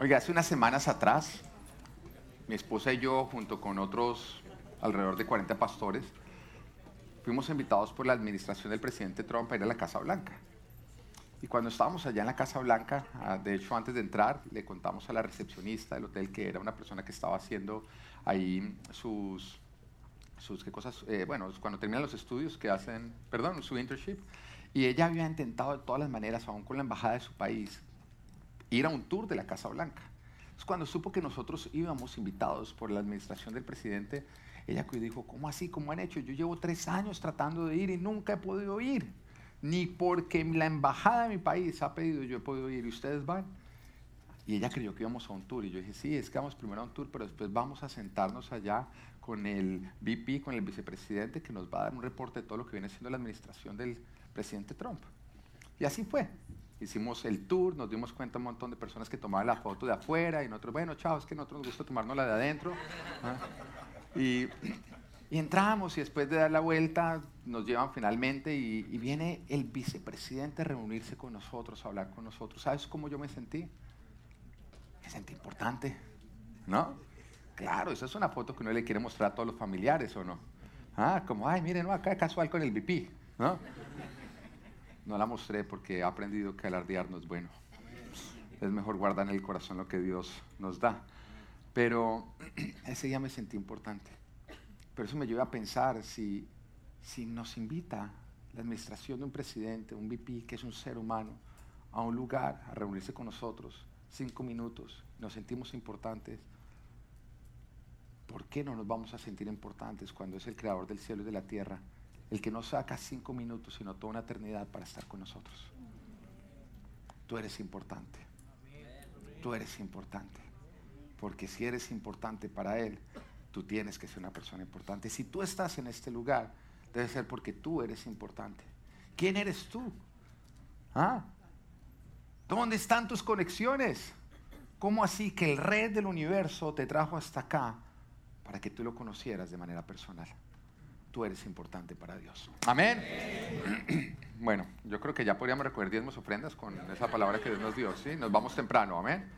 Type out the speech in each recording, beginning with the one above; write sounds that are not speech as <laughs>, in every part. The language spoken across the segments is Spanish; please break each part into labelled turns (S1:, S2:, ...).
S1: Oiga, hace unas semanas atrás, mi esposa y yo, junto con otros alrededor de 40 pastores, fuimos invitados por la administración del presidente Trump a ir a la Casa Blanca. Y cuando estábamos allá en la Casa Blanca, ah, de hecho antes de entrar, le contamos a la recepcionista del hotel que era una persona que estaba haciendo ahí sus, sus ¿qué cosas? Eh, bueno, cuando terminan los estudios que hacen, perdón, su internship. Y ella había intentado de todas las maneras, aún con la embajada de su país, ir a un tour de la Casa Blanca. Entonces, cuando supo que nosotros íbamos invitados por la administración del presidente, ella dijo, ¿cómo así? ¿Cómo han hecho? Yo llevo tres años tratando de ir y nunca he podido ir. Ni porque la embajada de mi país ha pedido, yo he podido ir y ustedes van. Y ella creyó que íbamos a un tour. Y yo dije, sí, es que vamos primero a un tour, pero después vamos a sentarnos allá con el VP, con el vicepresidente, que nos va a dar un reporte de todo lo que viene siendo la administración del presidente Trump. Y así fue. Hicimos el tour, nos dimos cuenta un montón de personas que tomaban la foto de afuera y nosotros, bueno, chao, es que nosotros nos gusta tomarnos la de adentro. ¿ah? Y, entramos y después de dar la vuelta nos llevan finalmente y, y, viene el vicepresidente a reunirse con nosotros, a hablar con nosotros. ¿Sabes cómo yo me sentí? Me sentí importante, ¿no? Claro, esa es una foto que uno le quiere mostrar a todos los familiares, ¿o no? Ah, como, ay, miren, no, acá casual con el VP, ¿no? No la mostré porque he aprendido que alardear no es bueno. Es mejor guardar en el corazón lo que Dios nos da. Pero <clears throat> ese día me sentí importante. Pero eso me lleva a pensar si, si nos invita la administración de un presidente, un VP, que es un ser humano, a un lugar, a reunirse con nosotros, cinco minutos, nos sentimos importantes. ¿Por qué no nos vamos a sentir importantes cuando es el creador del cielo y de la tierra? El que no saca cinco minutos, sino toda una eternidad para estar con nosotros. Tú eres importante. Tú eres importante. Porque si eres importante para Él, tú tienes que ser una persona importante. Si tú estás en este lugar, debe ser porque tú eres importante. ¿Quién eres tú? ¿Ah? ¿Dónde están tus conexiones? ¿Cómo así que el rey del universo te trajo hasta acá para que tú lo conocieras de manera personal? Tú eres importante para Dios. Amén. <clears throat> Bueno, yo creo que ya podríamos recoger diezmos ofrendas con esa palabra que Dios nos dio, ¿sí? Nos vamos temprano, amén.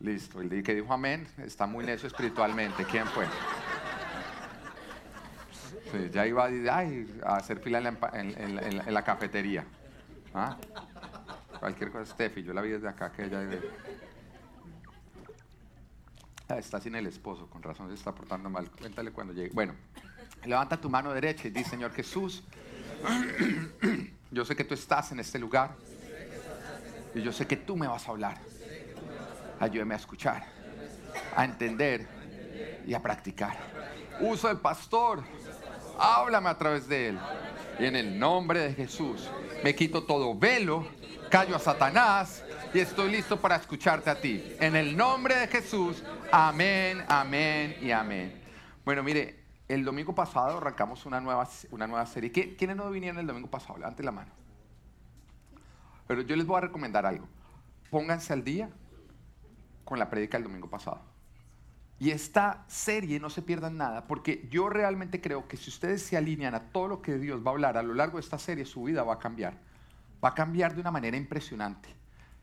S1: Listo, el que dijo amén está muy necio espiritualmente. ¿Quién fue? ya iba a, hacer fila en la, cafetería. ¿Ah? Cualquier cosa, Steffi, yo la vi desde acá que ella... Está sin el esposo, con razón se está portando mal. Cuéntale cuando llegue. Bueno, levanta tu mano derecha y dice, Señor Jesús, yo sé que tú estás en este lugar y yo sé que tú me vas a hablar. Ayúdame a escuchar, a entender y a practicar. Uso el pastor, háblame a través de él. Y en el nombre de Jesús me quito todo velo, callo a Satanás y estoy listo para escucharte a ti. En el nombre de Jesús, amén, amén y amén. Bueno, mire, el domingo pasado arrancamos una nueva, una nueva serie. ¿Quiénes no vinieron el domingo pasado? Levante la mano. Pero yo les voy a recomendar algo. Pónganse al día con la prédica del domingo pasado. Y esta serie no se pierdan nada, porque yo realmente creo que si ustedes se alinean a todo lo que Dios va a hablar a lo largo de esta serie, su vida va a cambiar. Va a cambiar de una manera impresionante.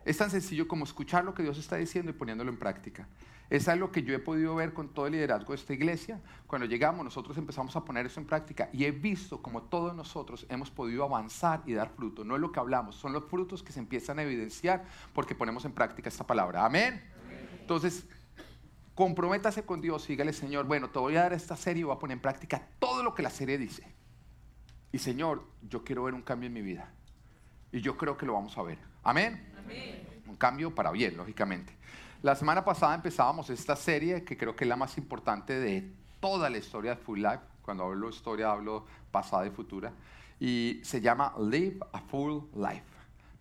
S1: Es tan sencillo como escuchar lo que Dios está diciendo y poniéndolo en práctica. Es algo que yo he podido ver con todo el liderazgo de esta iglesia. Cuando llegamos, nosotros empezamos a poner eso en práctica y he visto como todos nosotros hemos podido avanzar y dar fruto. No es lo que hablamos, son los frutos que se empiezan a evidenciar porque ponemos en práctica esta palabra. Amén. Entonces, comprométase con Dios dígale, Señor, bueno, te voy a dar esta serie y voy a poner en práctica todo lo que la serie dice. Y Señor, yo quiero ver un cambio en mi vida. Y yo creo que lo vamos a ver. Amén. Un cambio para bien, lógicamente. La semana pasada empezábamos esta serie que creo que es la más importante de toda la historia de Full Life. Cuando hablo historia hablo pasada y futura. Y se llama Live a Full Life.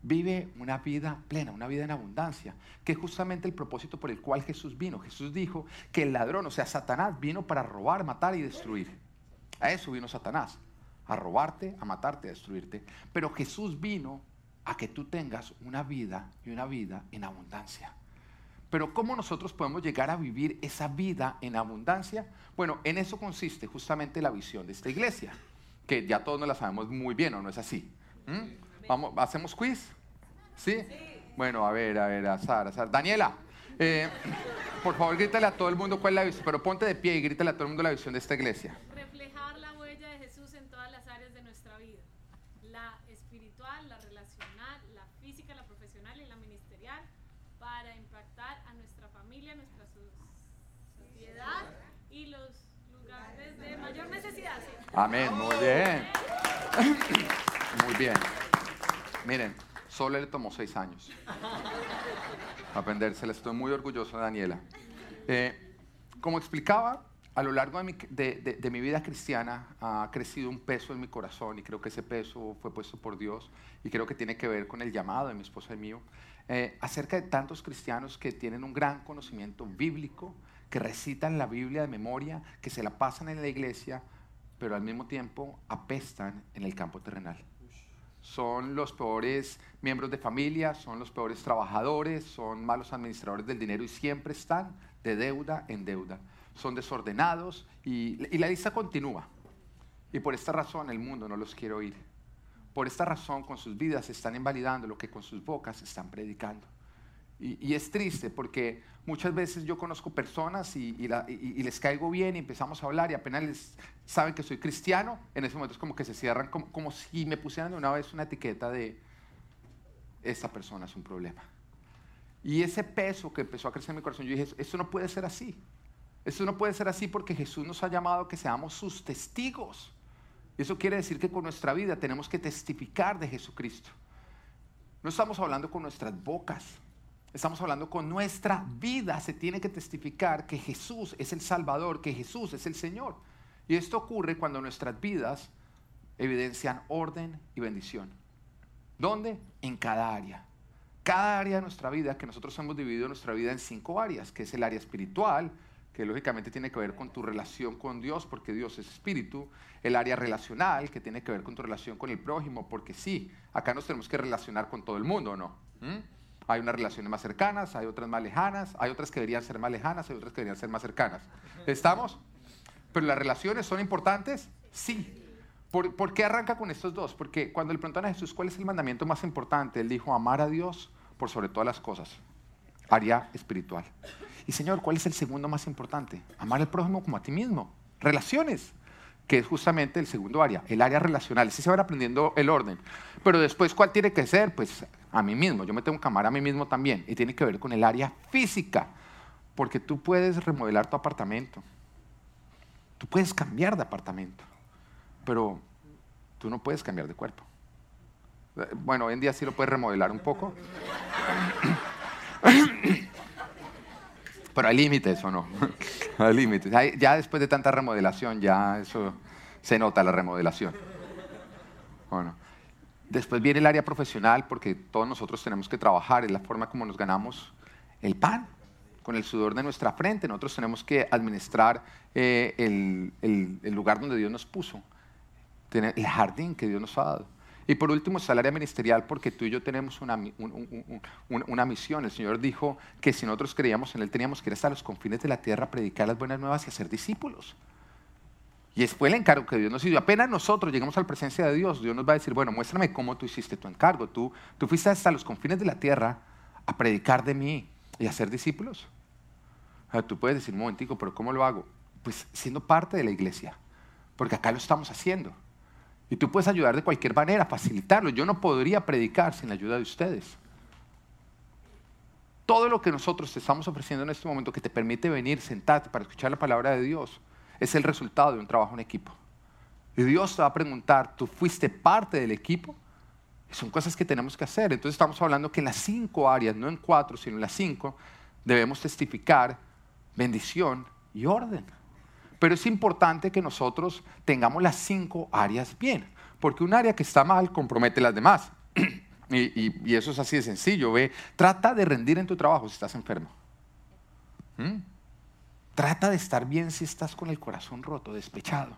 S1: Vive una vida plena, una vida en abundancia, que es justamente el propósito por el cual Jesús vino. Jesús dijo que el ladrón, o sea, Satanás, vino para robar, matar y destruir. A eso vino Satanás, a robarte, a matarte, a destruirte. Pero Jesús vino a que tú tengas una vida y una vida en abundancia. Pero ¿cómo nosotros podemos llegar a vivir esa vida en abundancia? Bueno, en eso consiste justamente la visión de esta iglesia, que ya todos nos la sabemos muy bien, ¿o no es así? ¿Mm? Vamos, ¿Hacemos quiz? ¿Sí? Bueno, a ver, a ver, azar, azar. Daniela, eh, por favor, grítale a todo el mundo cuál es la visión, pero ponte de pie y grítale a todo el mundo la visión de esta iglesia.
S2: Reflejar la huella de Jesús en todas las áreas de nuestra vida. La espiritual, la relacional, la física, la profesional y la ministerial para impactar a nuestra familia, nuestra sociedad y los lugares de mayor necesidad.
S1: Amén, muy bien. <coughs> Muy bien. Miren, solo le tomó seis años <laughs> aprendérsela. Estoy muy orgulloso de Daniela. Eh, como explicaba, a lo largo de mi, de, de mi, vida cristiana ha crecido un peso en mi corazón y creo que ese peso fue puesto por Dios y creo que tiene que ver con el llamado de mi esposa y mío, eh, acerca de tantos cristianos que tienen un gran conocimiento bíblico, que recitan la Biblia de memoria, que se la pasan en la iglesia, pero al mismo tiempo apestan en el campo terrenal son los peores miembros de familia, son los peores trabajadores, son malos administradores del dinero y siempre están de deuda en deuda. Son desordenados y, la lista continúa. Y por esta razón el mundo no los quiere oír. Por esta razón con sus vidas están invalidando lo que con sus bocas están predicando. Y, es triste porque muchas veces yo conozco personas y, les caigo bien y empezamos a hablar y apenas les saben que soy cristiano, en ese momento es como que se cierran, como, si me pusieran de una vez una etiqueta de esta persona es un problema. Y ese peso que empezó a crecer en mi corazón, yo dije, esto no puede ser así. Esto no puede ser así porque Jesús nos ha llamado a que seamos sus testigos. Eso quiere decir que con nuestra vida tenemos que testificar de Jesucristo. No estamos hablando con nuestras bocas, Estamos hablando con nuestra vida. Se tiene que testificar que Jesús es el Salvador, que Jesús es el Señor. Y esto ocurre cuando nuestras vidas evidencian orden y bendición. ¿Dónde? En cada área. Cada área de nuestra vida, que nosotros hemos dividido nuestra vida en cinco áreas, que es el área espiritual, que lógicamente tiene que ver con tu relación con Dios, porque Dios es espíritu, el área relacional, que tiene que ver con tu relación con el prójimo, porque sí, acá nos tenemos que relacionar con todo el mundo, ¿no? ¿Mm? Hay unas relaciones más cercanas, hay otras más lejanas, hay otras que deberían ser más lejanas, hay otras que deberían ser más cercanas. ¿Estamos? ¿Pero las relaciones son importantes? Sí. ¿Por, qué arranca con estos dos? Porque cuando le preguntan a Jesús cuál es el mandamiento más importante, él dijo amar a Dios por sobre todas las cosas. Área espiritual. Y Señor, ¿cuál es el segundo más importante? Amar al prójimo como a ti mismo. Relaciones que es justamente el segundo área, el área relacional. Sí se van aprendiendo el orden. Pero después, ¿cuál tiene que ser? Pues a mí mismo. Yo me tengo que amar a mí mismo también. Y tiene que ver con el área física. Porque tú puedes remodelar tu apartamento. Tú puedes cambiar de apartamento. Pero tú no puedes cambiar de cuerpo. Bueno, hoy en día sí lo puedes remodelar un poco. <coughs> <coughs> <coughs> Pero hay límites o no. <laughs> hay límites. Ya después de tanta remodelación, ya eso se nota la remodelación. Bueno. Después viene el área profesional, porque todos nosotros tenemos que trabajar, es la forma como nos ganamos el pan, con el sudor de nuestra frente. Nosotros tenemos que administrar eh, el, el, lugar donde Dios nos puso, el jardín que Dios nos ha dado. Y por último está el área ministerial porque tú y yo tenemos una, una, misión. El Señor dijo que si nosotros creíamos en Él teníamos que ir hasta los confines de la tierra a predicar las buenas nuevas y hacer discípulos. Y fue el encargo que Dios nos dio. Apenas nosotros llegamos a la presencia de Dios, Dios nos va a decir, bueno, muéstrame cómo tú hiciste tu encargo. Tú, tú fuiste hasta los confines de la tierra a predicar de mí y a hacer discípulos. tú puedes decir, un momentico, pero ¿cómo lo hago? Pues siendo parte de la iglesia, porque acá lo estamos haciendo. Y tú puedes ayudar de cualquier manera, facilitarlo. Yo no podría predicar sin la ayuda de ustedes. Todo lo que nosotros te estamos ofreciendo en este momento que te permite venir, sentarte para escuchar la palabra de Dios, es el resultado de un trabajo en equipo. Y Dios te va a preguntar, ¿tú fuiste parte del equipo? Son cosas que tenemos que hacer. Entonces estamos hablando que en las cinco áreas, no en cuatro, sino en las cinco, debemos testificar bendición y orden. Pero es importante que nosotros tengamos las cinco áreas bien, porque un área que está mal compromete las demás. <clears throat> y, eso es así de sencillo. Ve, trata de rendir en tu trabajo si estás enfermo. ¿Mm? Trata de estar bien si estás con el corazón roto, despechado.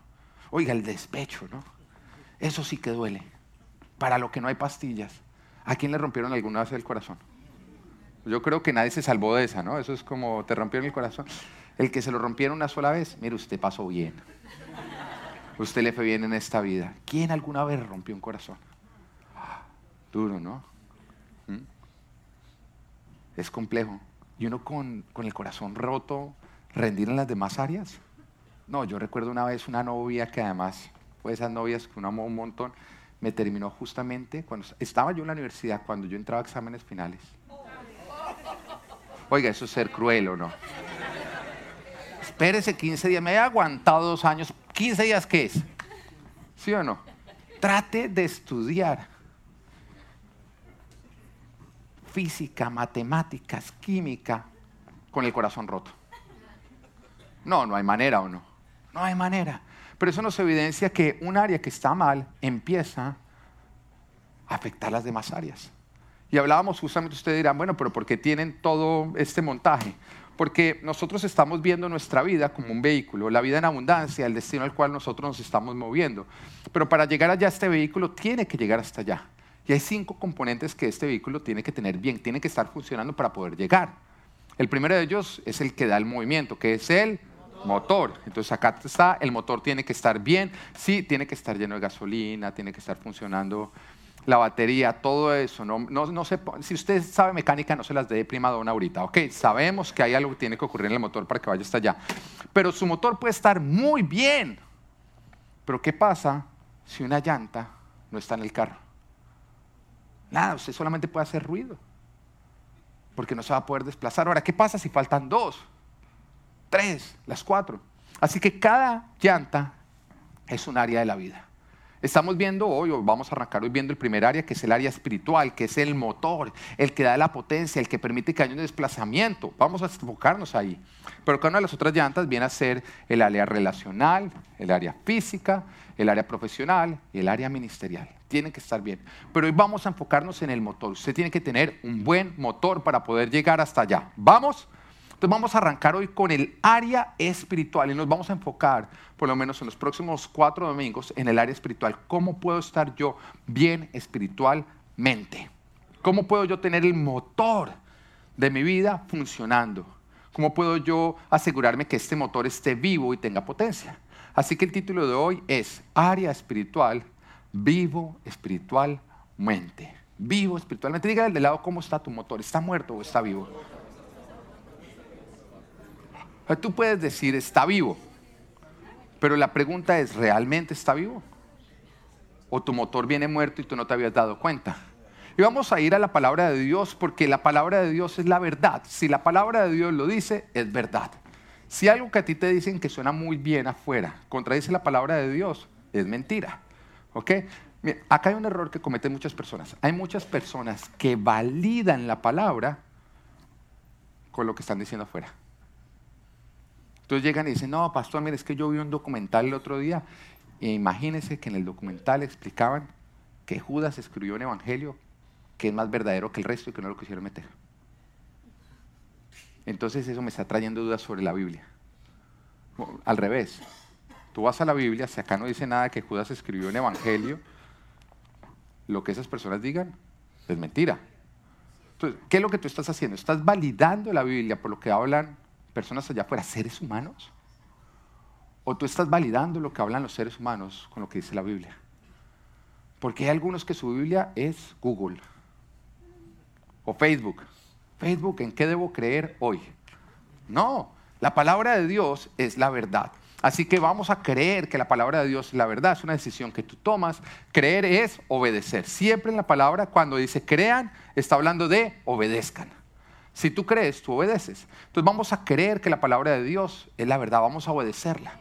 S1: Oiga, el despecho, ¿no? Eso sí que duele. Para lo que no hay pastillas. ¿A quién le rompieron alguna vez el corazón? Yo creo que nadie se salvó de esa, ¿no? Eso es como te rompieron el corazón. El que se lo rompieron una sola vez, mire, usted pasó bien. Usted le fue bien en esta vida. ¿Quién alguna vez rompió un corazón? Duro, ¿no? ¿Mm? es complejo. Y uno con, con el corazón roto, rendir en las demás áreas. No, yo recuerdo una vez una novia que además de esas novias que uno amó un montón, me terminó justamente cuando estaba yo en la universidad, cuando yo entraba a exámenes finales. Oiga, eso es ser cruel o no. Espérese 15 días, me he aguantado dos años. ¿15 días qué es? ¿Sí o no? Trate de estudiar física, matemáticas, química, con el corazón roto. No, no hay manera o no. No hay manera. Pero eso nos evidencia que un área que está mal empieza a afectar las demás áreas. Y hablábamos justamente, ustedes dirán, bueno, pero ¿por qué tienen todo este montaje? Porque nosotros estamos viendo nuestra vida como un vehículo, la vida en abundancia, el destino al cual nosotros nos estamos moviendo. Pero para llegar allá, este vehículo tiene que llegar hasta allá. Y hay cinco componentes que este vehículo tiene que tener bien, tiene que estar funcionando para poder llegar. El primero de ellos es el que da el movimiento, que es el motor. Entonces acá está, el motor tiene que estar bien, sí, tiene que estar lleno de gasolina, tiene que estar funcionando la batería, todo eso. No, no, no se, si usted sabe mecánica, no se las dé prima dona ahorita. Ok, sabemos que hay algo que tiene que ocurrir en el motor para que vaya hasta allá. Pero su motor puede estar muy bien. Pero ¿qué pasa si una llanta no está en el carro? Nada, usted solamente puede hacer ruido. Porque no se va a poder desplazar. Ahora, ¿qué pasa si faltan dos? Tres, las cuatro. Así que cada llanta es un área de la vida. Estamos viendo hoy, o vamos a arrancar hoy viendo el primer área, que es el área espiritual, que es el motor, el que da la potencia, el que permite que haya un desplazamiento. Vamos a enfocarnos ahí. Pero cada una de las otras llantas viene a ser el área relacional, el área física, el área profesional y el área ministerial. Tienen que estar bien. Pero hoy vamos a enfocarnos en el motor. Usted tiene que tener un buen motor para poder llegar hasta allá. ¿Vamos? Entonces vamos a arrancar hoy con el área espiritual y nos vamos a enfocar, por lo menos en los próximos cuatro domingos, en el área espiritual. ¿Cómo puedo estar yo bien espiritualmente? ¿Cómo puedo yo tener el motor de mi vida funcionando? ¿Cómo puedo yo asegurarme que este motor esté vivo y tenga potencia? Así que el título de hoy es Área espiritual, vivo espiritualmente. Vivo espiritualmente. Dígale de lado cómo está tu motor. ¿Está muerto o está vivo? Tú puedes decir, está vivo, pero la pregunta es, ¿realmente está vivo? ¿O tu motor viene muerto y tú no te habías dado cuenta? Y vamos a ir a la palabra de Dios porque la palabra de Dios es la verdad. Si la palabra de Dios lo dice, es verdad. Si algo que a ti te dicen que suena muy bien afuera contradice la palabra de Dios, es mentira. ¿Ok? acá hay un error que cometen muchas personas. Hay muchas personas que validan la palabra con lo que están diciendo afuera. Entonces llegan y dicen, no, pastor, mire, es que yo vi un documental el otro día e imagínense que en el documental explicaban que Judas escribió un evangelio que es más verdadero que el resto y que no lo quisieron meter. Entonces eso me está trayendo dudas sobre la Biblia. Al revés, tú vas a la Biblia, si acá no dice nada que Judas escribió un evangelio, lo que esas personas digan es mentira. Entonces, ¿qué es lo que tú estás haciendo? Estás validando la Biblia por lo que hablan personas allá afuera, seres humanos? ¿O tú estás validando lo que hablan los seres humanos con lo que dice la Biblia? Porque hay algunos que su Biblia es Google o Facebook. Facebook, ¿en qué debo creer hoy? No, la palabra de Dios es la verdad. Así que vamos a creer que la palabra de Dios es la verdad. Es una decisión que tú tomas. Creer es obedecer. Siempre en la palabra, cuando dice crean, está hablando de obedezcan. Si tú crees, tú obedeces. Entonces vamos a creer que la palabra de Dios es la verdad, vamos a obedecerla.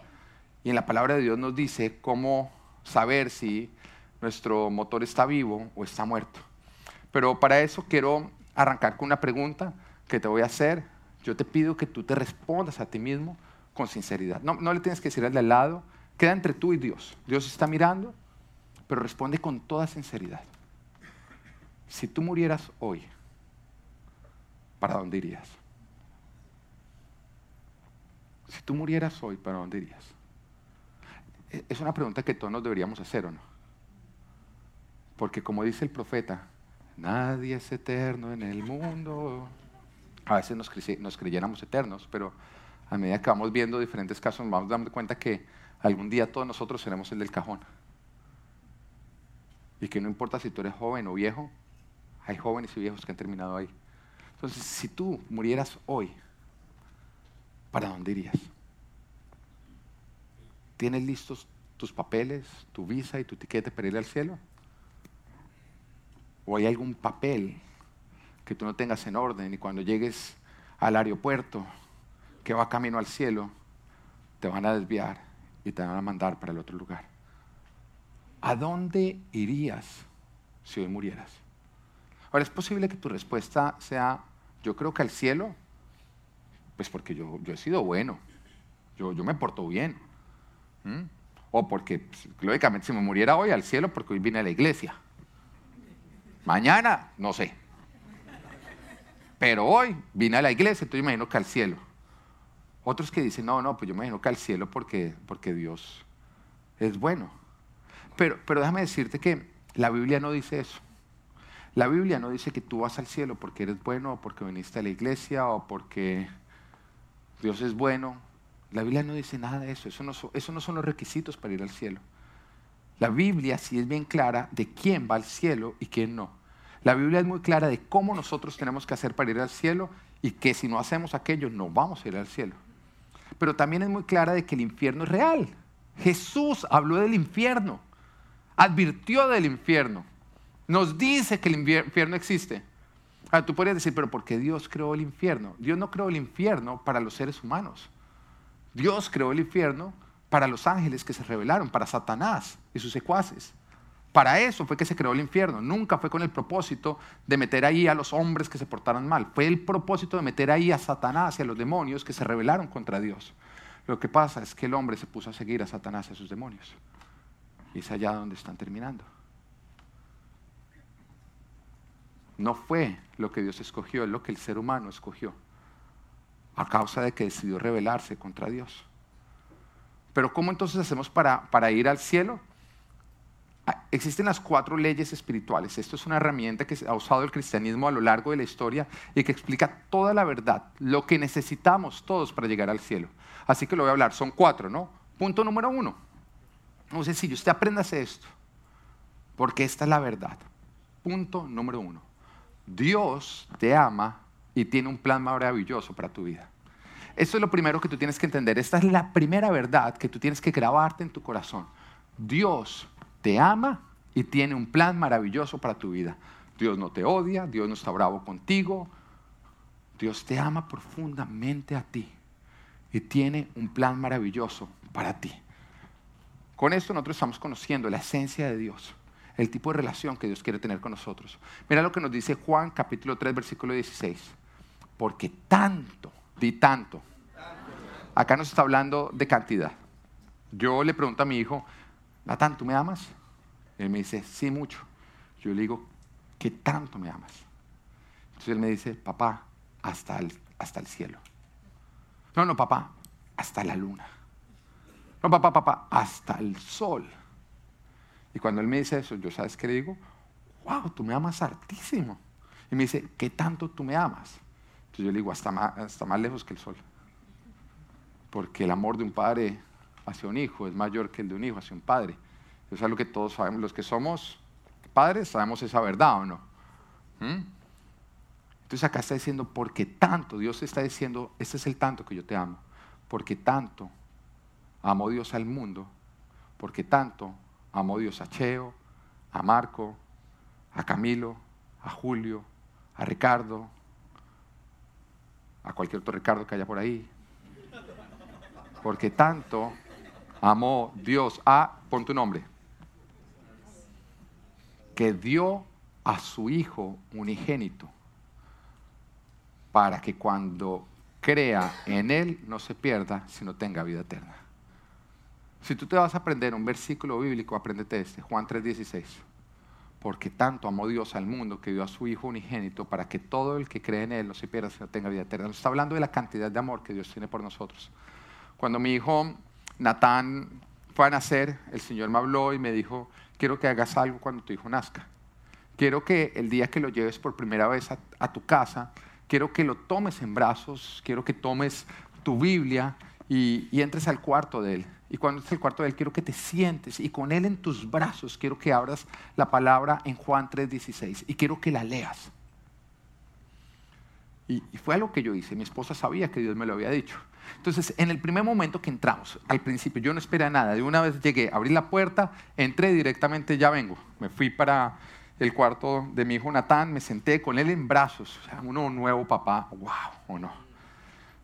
S1: Y en la palabra de Dios nos dice cómo saber si nuestro motor está vivo o está muerto. Pero para eso quiero arrancar con una pregunta que te voy a hacer. Yo te pido que tú te respondas a ti mismo con sinceridad. No, no le tienes que decir al al lado, queda entre tú y Dios. Dios está mirando, pero responde con toda sinceridad. Si tú murieras hoy, ¿para dónde irías? Si tú murieras hoy, ¿para dónde irías? E, es una pregunta que todos nos deberíamos hacer, ¿o no? Porque como dice el profeta, nadie es eterno en el mundo. A veces nos, nos creyéramos eternos, pero a medida que vamos viendo diferentes casos, nos vamos dando cuenta que algún día todos nosotros seremos el del cajón. Y que no importa si tú eres joven o viejo, hay jóvenes y viejos que han terminado ahí. Entonces, si tú murieras hoy, ¿para dónde irías? ¿Tienes listos tus papeles, tu visa y tu tiquete para ir al cielo? ¿O hay algún papel que tú no tengas en orden y cuando llegues al aeropuerto que va camino al cielo, te van a desviar y te van a mandar para el otro lugar? ¿A dónde irías si hoy murieras? Ahora, es posible que tu respuesta sea, yo creo que al cielo, pues porque yo, he sido bueno, yo, me porto bien. O porque, pues, lógicamente, si me muriera hoy al cielo, porque hoy vine a la iglesia. Mañana, no sé. Pero hoy vine a la iglesia, entonces imagino que al cielo. Otros que dicen, no, no, pues yo me imagino que al cielo porque, Dios es bueno. Pero déjame decirte que la Biblia no dice eso. La Biblia no dice que tú vas al cielo porque eres bueno o porque viniste a la iglesia o porque Dios es bueno. La Biblia no dice nada de eso. Eso no, eso no son los requisitos para ir al cielo. La Biblia sí es bien clara de quién va al cielo y quién no. La Biblia es muy clara de cómo nosotros tenemos que hacer para ir al cielo y que si no hacemos aquello no vamos a ir al cielo. Pero también es muy clara de que el infierno es real. Jesús habló del infierno, advirtió del infierno nos dice que el infierno existe. Ahora, tú podrías decir, pero ¿por qué Dios creó el infierno? Dios no creó el infierno para los seres humanos. Dios creó el infierno para los ángeles que se rebelaron, para Satanás y sus secuaces. Para eso fue que se creó el infierno. Nunca fue con el propósito de meter ahí a los hombres que se portaran mal. Fue el propósito de meter ahí a Satanás y a los demonios que se rebelaron contra Dios. Lo que pasa es que el hombre se puso a seguir a Satanás y a sus demonios. Y es allá donde están terminando. No fue lo que Dios escogió, es lo que el ser humano escogió, a causa de que decidió rebelarse contra Dios. Pero ¿cómo entonces hacemos para, para ir al cielo? Ah, existen las cuatro leyes espirituales. Esto es una herramienta que ha usado el cristianismo a lo largo de la historia y que explica toda la verdad, lo que necesitamos todos para llegar al cielo. Así que lo voy a hablar. Son cuatro, ¿no? Punto número uno. Muy sencillo, usted apréndase esto, porque esta es la verdad. Punto número uno. Dios te ama y tiene un plan maravilloso para tu vida. Eso es lo primero que tú tienes que entender. Esta es la primera verdad que tú tienes que grabarte en tu corazón. Dios te ama y tiene un plan maravilloso para tu vida. Dios no te odia, Dios no está bravo contigo. Dios te ama profundamente a ti y tiene un plan maravilloso para ti. Con esto nosotros estamos conociendo la esencia de Dios el tipo de relación que Dios quiere tener con nosotros. Mira lo que nos dice Juan capítulo 3 versículo 16. Porque tanto, di tanto. Acá nos está hablando de cantidad. Yo le pregunto a mi hijo, Natán, ¿tú me amas? Él me dice, sí, mucho. Yo le digo, ¿qué tanto me amas? Entonces él me dice, papá, hasta el, hasta el cielo. No, no, papá, hasta la luna. No, papá, papá, hasta el sol. Y cuando él me dice eso, yo sabes qué le digo, wow, tú me amas hartísimo. Y me dice, ¿qué tanto tú me amas? Entonces yo le digo, hasta más, hasta más lejos que el sol. Porque el amor de un padre hacia un hijo es mayor que el de un hijo hacia un padre. Eso es algo que todos sabemos, los que somos padres sabemos esa verdad o no. ¿Mm? Entonces acá está diciendo, porque tanto, Dios está diciendo, este es el tanto que yo te amo, porque tanto amó Dios al mundo, porque tanto A Cheo, a Marco, a Camilo, a Julio, a Ricardo, a cualquier otro Ricardo que haya por ahí. Porque tanto amó Dios a, pon tu nombre, que dio a su Hijo unigénito para que cuando crea en Él no se pierda, sino tenga vida eterna. Si tú te vas a aprender un versículo bíblico, apréndete este, Juan 3:16. Porque tanto amó Dios al mundo que dio a su Hijo unigénito para que todo el que cree en Él no se pierda, sino tenga vida eterna. Nos está hablando de la cantidad de amor que Dios tiene por nosotros. Cuando mi hijo Natán fue a nacer, el Señor me habló y me dijo, quiero que hagas algo cuando tu hijo nazca. Quiero que el día que lo lleves por primera vez a, tu casa, quiero que lo tomes en brazos, quiero que tomes tu Biblia y, entres al cuarto de él y cuando estés el cuarto de Él, quiero que te sientes y con Él en tus brazos quiero que abras la palabra en Juan 3:16 y quiero que la leas. Y, fue algo que yo hice. Mi esposa sabía que Dios me lo había dicho. Entonces, en el primer momento que entramos, al principio yo no esperé nada. De una vez llegué, abrí la puerta, entré directamente, ya vengo. Me fui para el cuarto de mi hijo Natán, me senté con él en brazos. O sea, uno nuevo papá, wow, o no.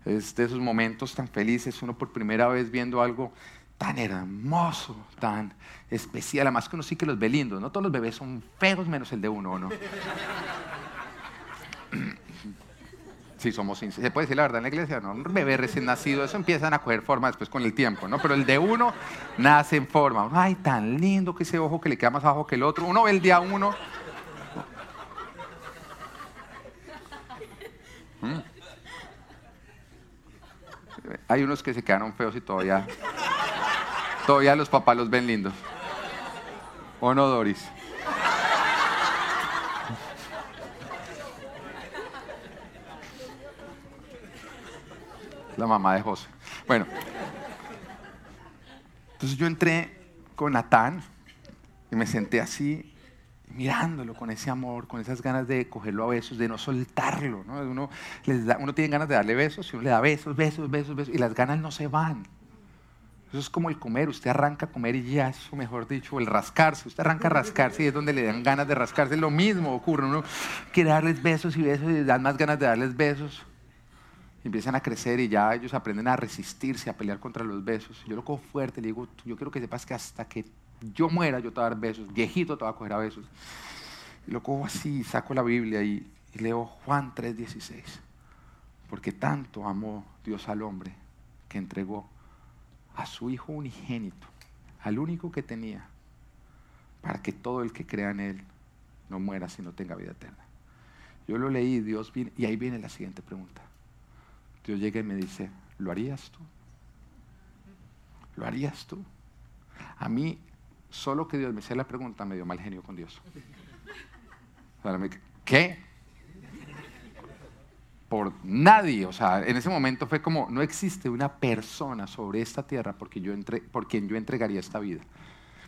S1: De esos momentos tan felices, uno por primera vez viendo algo tan hermoso, tan especial. Además que uno sí que los ve lindos, no todos los bebés son feos menos el de uno, ¿o no? <clears throat> Sí, somos sinceros. ¿Se puede decir la verdad en la iglesia? No, un bebé recién nacido, eso empiezan a coger forma después con el tiempo, ¿no? Pero el de uno nace en forma. Ay, tan lindo que ese ojo que le queda más abajo que el otro. Uno ve el día uno. ¿Mm? Hay unos que se quedaron feos y todavía, todavía los papás los ven lindos. ¿O no, Doris? la mamá de José. Bueno, entonces yo entré con Natán y me senté así, mirándolo con ese amor, con esas ganas de cogerlo a besos, de no soltarlo. ¿no? Uno, tiene ganas de darle besos y uno le da besos, besos, besos, besos, y las ganas no se van. Eso es como el comer, usted arranca a comer y ya, eso mejor dicho, el rascarse, usted arranca a rascarse y es donde le dan ganas de rascarse, lo mismo ocurre, uno quiere darles besos y besos y dan más ganas de darles besos empiezan a crecer y ya ellos aprenden a resistirse, a pelear contra los besos. Yo lo cojo fuerte, le digo, yo quiero que sepas que hasta que yo muera yo te voy a dar besos, viejito te voy a coger a besos. Lo cojo así, saco la Biblia y, y leo Juan 3:16. Porque tanto amó Dios al hombre que entregó a su Hijo unigénito, al único que tenía, para que todo el que crea en Él no muera, sino tenga vida eterna. Yo lo leí, Dios viene, y ahí viene la siguiente pregunta. Dios llega y me dice, ¿lo harías tú? ¿Lo harías tú? A mí, solo que Dios me hacía la pregunta, me dio mal genio con Dios. ¿Qué? Por nadie. O sea, en ese momento fue como, no existe una persona sobre esta tierra porque yo entre, por quien yo entregaría esta vida.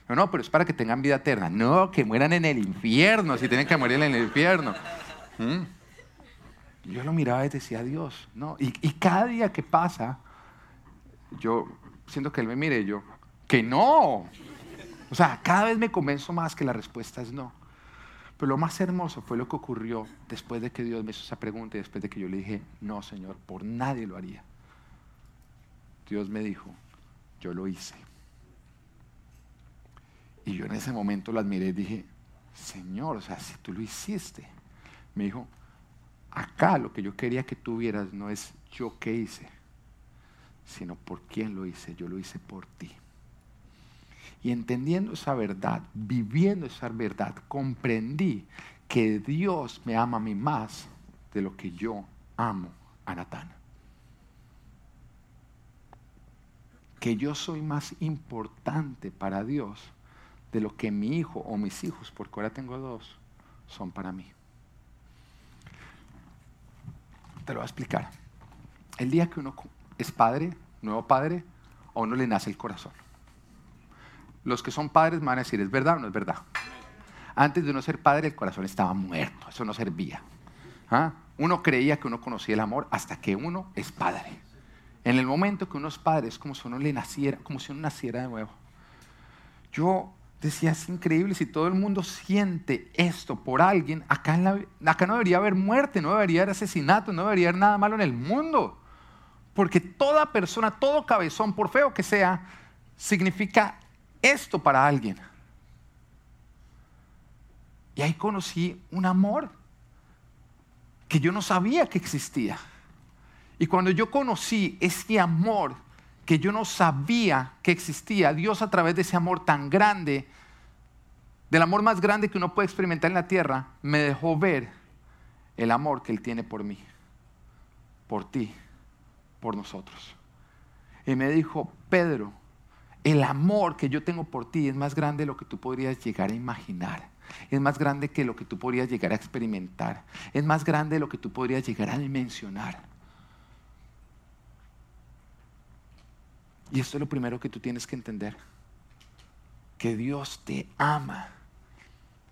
S1: No, no, pero es para que tengan vida eterna. No, que mueran en el infierno, si tienen que morir en el infierno. ¿Mm? Yo lo miraba y decía, Dios, ¿no? Y, cada día que pasa, yo siento que Él me mire yo, que no. O sea, cada vez me convenzo más que la respuesta es no. Pero lo más hermoso fue lo que ocurrió después de que Dios me hizo esa pregunta y después de que yo le dije, no, Señor, por nadie lo haría. Dios me dijo, yo lo hice. Y yo en ese momento lo admiré y dije, Señor, o sea, si tú lo hiciste. Me dijo, acá lo que yo quería que tú vieras no es yo qué hice, sino por quién lo hice. Yo lo hice por ti. Y entendiendo esa verdad, viviendo esa verdad, comprendí que Dios me ama a mí más de lo que yo amo a Natán. Que yo soy más importante para Dios de lo que mi hijo o mis hijos, porque ahora tengo dos, son para mí. Te lo voy a explicar. El día que uno es padre, nuevo padre, a uno le nace el corazón. Los que son padres van a decir, ¿es verdad o no es verdad? Antes de uno ser padre, el corazón estaba muerto, eso no servía. ¿Ah? Uno creía que uno conocía el amor hasta que uno es padre. En el momento que uno es padre, es como si uno le naciera, como si uno naciera de nuevo. Yo decía, es increíble, si todo el mundo siente esto por alguien, acá, acá no debería haber muerte, no debería haber asesinato, no debería haber nada malo en el mundo. Porque toda persona, todo cabezón, por feo que sea, significa esto para alguien. Y ahí conocí un amor que yo no sabía que existía. Y cuando yo conocí ese amor, que yo no sabía que existía, Dios a través de ese amor tan grande, del amor más grande que uno puede experimentar en la tierra, me dejó ver el amor que Él tiene por mí, por ti, por nosotros. Y me dijo, Pedro, el amor que yo tengo por ti es más grande de lo que tú podrías llegar a imaginar. Es más grande que lo que tú podrías llegar a experimentar. Es más grande de lo que tú podrías llegar a mencionar. Y esto es lo primero que tú tienes que entender. Que Dios te ama.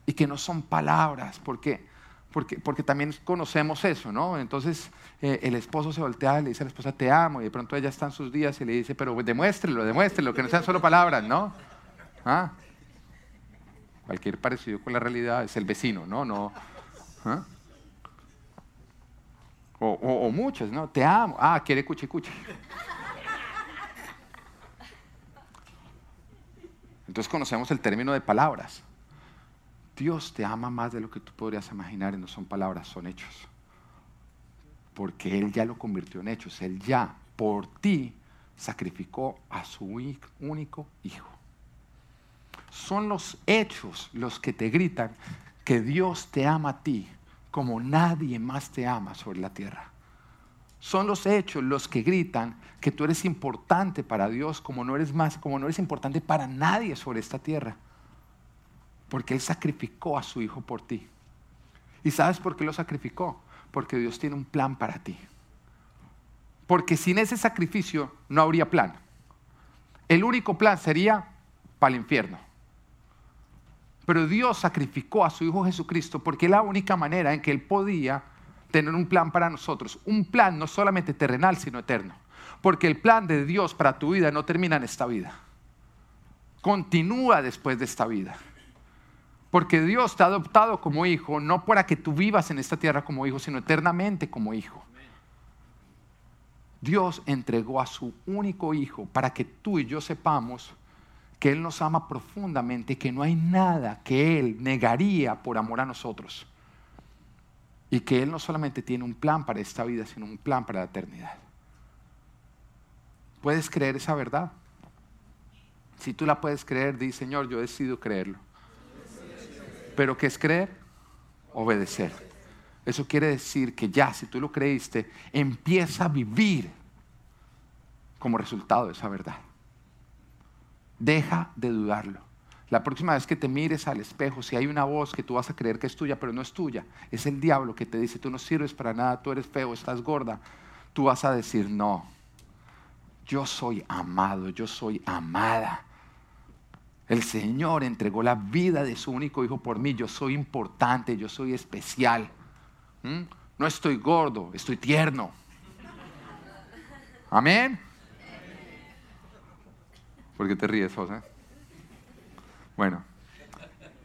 S1: Y que no son palabras. ¿Por qué? Porque, porque también conocemos eso, ¿no? Entonces eh, el esposo se voltea y le dice a la esposa, te amo, y de pronto ella está en sus días y le dice, pero demuéstrelo, demuéstrelo, que no sean solo palabras, ¿no? ¿Ah? Cualquier parecido con la realidad es el vecino, ¿no? no ¿ah? o, o, muchas, ¿no? Te amo. Ah, quiere cuchi cuchi. Entonces conocemos el término de palabras. Dios te ama más de lo que tú podrías imaginar y no son palabras, son hechos. Porque Él ya lo convirtió en hechos. Él ya por ti sacrificó a su único hijo. Son los hechos los que te gritan que Dios te ama a ti como nadie más te ama sobre la tierra. Son los hechos los que gritan que tú eres importante para Dios como no eres más, como no eres importante para nadie sobre esta tierra. Porque Él sacrificó a su Hijo por ti. ¿Y sabes por qué lo sacrificó? Porque Dios tiene un plan para ti. Porque sin ese sacrificio no habría plan. El único plan sería para el infierno. Pero Dios sacrificó a su Hijo Jesucristo porque es la única manera en que Él podía tener un plan para nosotros. Un plan no solamente terrenal, sino eterno. Porque el plan de Dios para tu vida no termina en esta vida. Continúa después de esta vida. Porque Dios te ha adoptado como hijo, no para que tú vivas en esta tierra como hijo, sino eternamente como hijo. Dios entregó a su único hijo para que tú y yo sepamos que Él nos ama profundamente y que no hay nada que Él negaría por amor a nosotros. Y que Él no solamente tiene un plan para esta vida, sino un plan para la eternidad. ¿Puedes creer esa verdad? Si tú la puedes creer, di Señor, yo decido creerlo. Pero ¿qué es creer? Obedecer. Eso quiere decir que ya, si tú lo creíste, empieza a vivir como resultado de esa verdad. Deja de dudarlo. La próxima vez que te mires al espejo, si hay una voz que tú vas a creer que es tuya, pero no es tuya, es el diablo que te dice, tú no sirves para nada, tú eres feo, estás gorda, tú vas a decir, no, yo soy amado, yo soy amada. El Señor entregó la vida de su único hijo por mí. Yo soy importante, yo soy especial. ¿Mm? No estoy gordo, estoy tierno. Amén. ¿Por qué te ríes, José? Bueno,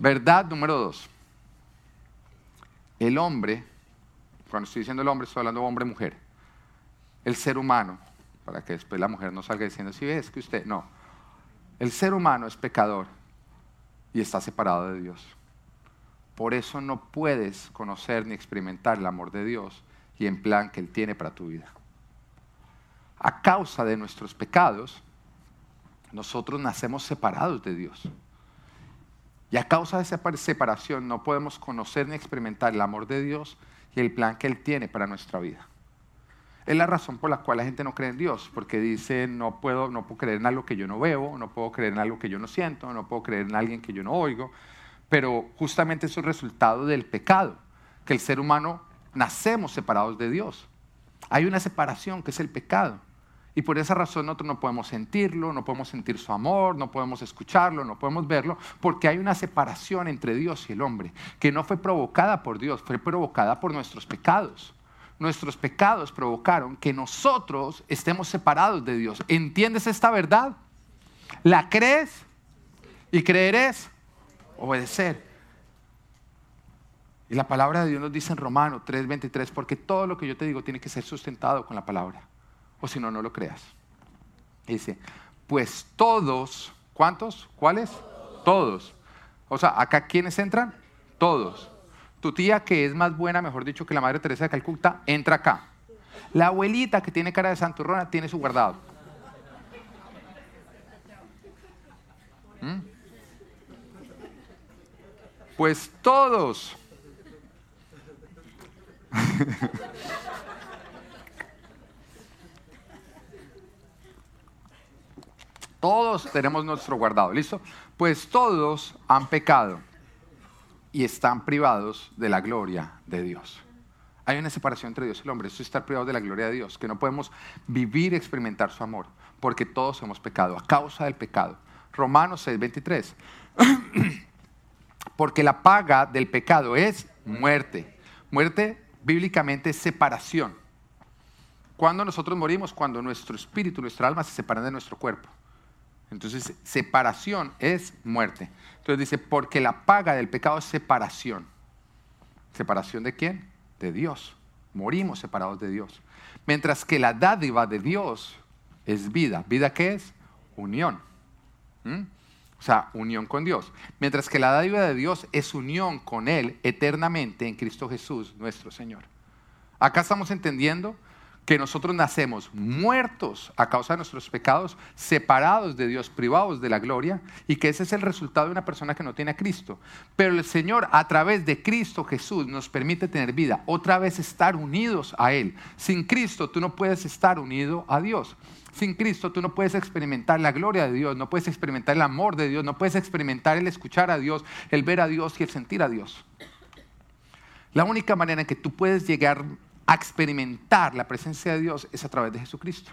S1: verdad número dos. El hombre, cuando estoy diciendo el hombre, estoy hablando hombre-mujer. El ser humano, para que después la mujer no salga diciendo, si ves que usted, no el ser humano es pecador y está separado de Dios. Por eso no puedes conocer ni experimentar el amor de Dios y el plan que Él tiene para tu vida. A causa de nuestros pecados, nosotros nacemos separados de Dios. Y a causa de esa separación no podemos conocer ni experimentar el amor de Dios y el plan que Él tiene para nuestra vida. Es la razón por la cual la gente no cree en Dios, porque dice, no puedo, no puedo creer en algo que yo no veo, no puedo creer en algo que yo no siento, no puedo creer en alguien que yo no oigo, pero justamente es un resultado del pecado, que el ser humano nacemos separados de Dios. Hay una separación que es el pecado. Y por esa razón nosotros no podemos sentirlo, no podemos sentir su amor, no podemos escucharlo, no podemos verlo, porque hay una separación entre Dios y el hombre, que no fue provocada por Dios, fue provocada por nuestros pecados nuestros pecados provocaron que nosotros estemos separados de Dios. ¿Entiendes esta verdad? ¿La crees? Y creerás obedecer. Y la palabra de Dios nos dice en Romano 3:23, porque todo lo que yo te digo tiene que ser sustentado con la palabra, o si no, no lo creas. dice, pues todos, ¿cuántos? ¿Cuáles? Todos. O sea, acá ¿quiénes entran? Todos tu tía, que es más buena, mejor dicho, que la Madre Teresa de Calcuta, entra acá. La abuelita, que tiene cara de santurrona, tiene su guardado. ¿Mm? Pues todos. <laughs> todos tenemos nuestro guardado, ¿listo? Pues todos han pecado y están privados de la gloria de Dios. Hay una separación entre Dios y el hombre, eso es estar privado de la gloria de Dios, que no podemos vivir y experimentar su amor, porque todos hemos pecado, a causa del pecado. Romanos 6, 23. <clears throat> porque la paga del pecado es muerte, Muerte bíblicamente es separación. Cuando nosotros morimos, cuando nuestro espíritu, nuestra alma se separan de nuestro cuerpo. Entonces, separación es muerte. Entonces dice, porque la paga del pecado es separación. ¿Separación de quién? De Dios. Morimos separados de Dios. Mientras que la dádiva de Dios es vida. ¿Vida qué es? Unión. ¿Mm? O sea, unión con Dios. Mientras que la dádiva de Dios es unión con Él eternamente en Cristo Jesús, nuestro Señor. Acá estamos entendiendo que nosotros nacemos muertos a causa de nuestros pecados, separados de Dios, privados de la gloria, y que ese es el resultado de una persona que no tiene a Cristo. Pero el Señor a través de Cristo Jesús nos permite tener vida, otra vez estar unidos a Él. Sin Cristo tú no puedes estar unido a Dios. Sin Cristo tú no puedes experimentar la gloria de Dios, no puedes experimentar el amor de Dios, no puedes experimentar el escuchar a Dios, el ver a Dios y el sentir a Dios. La única manera en que tú puedes llegar a experimentar la presencia de Dios es a través de Jesucristo.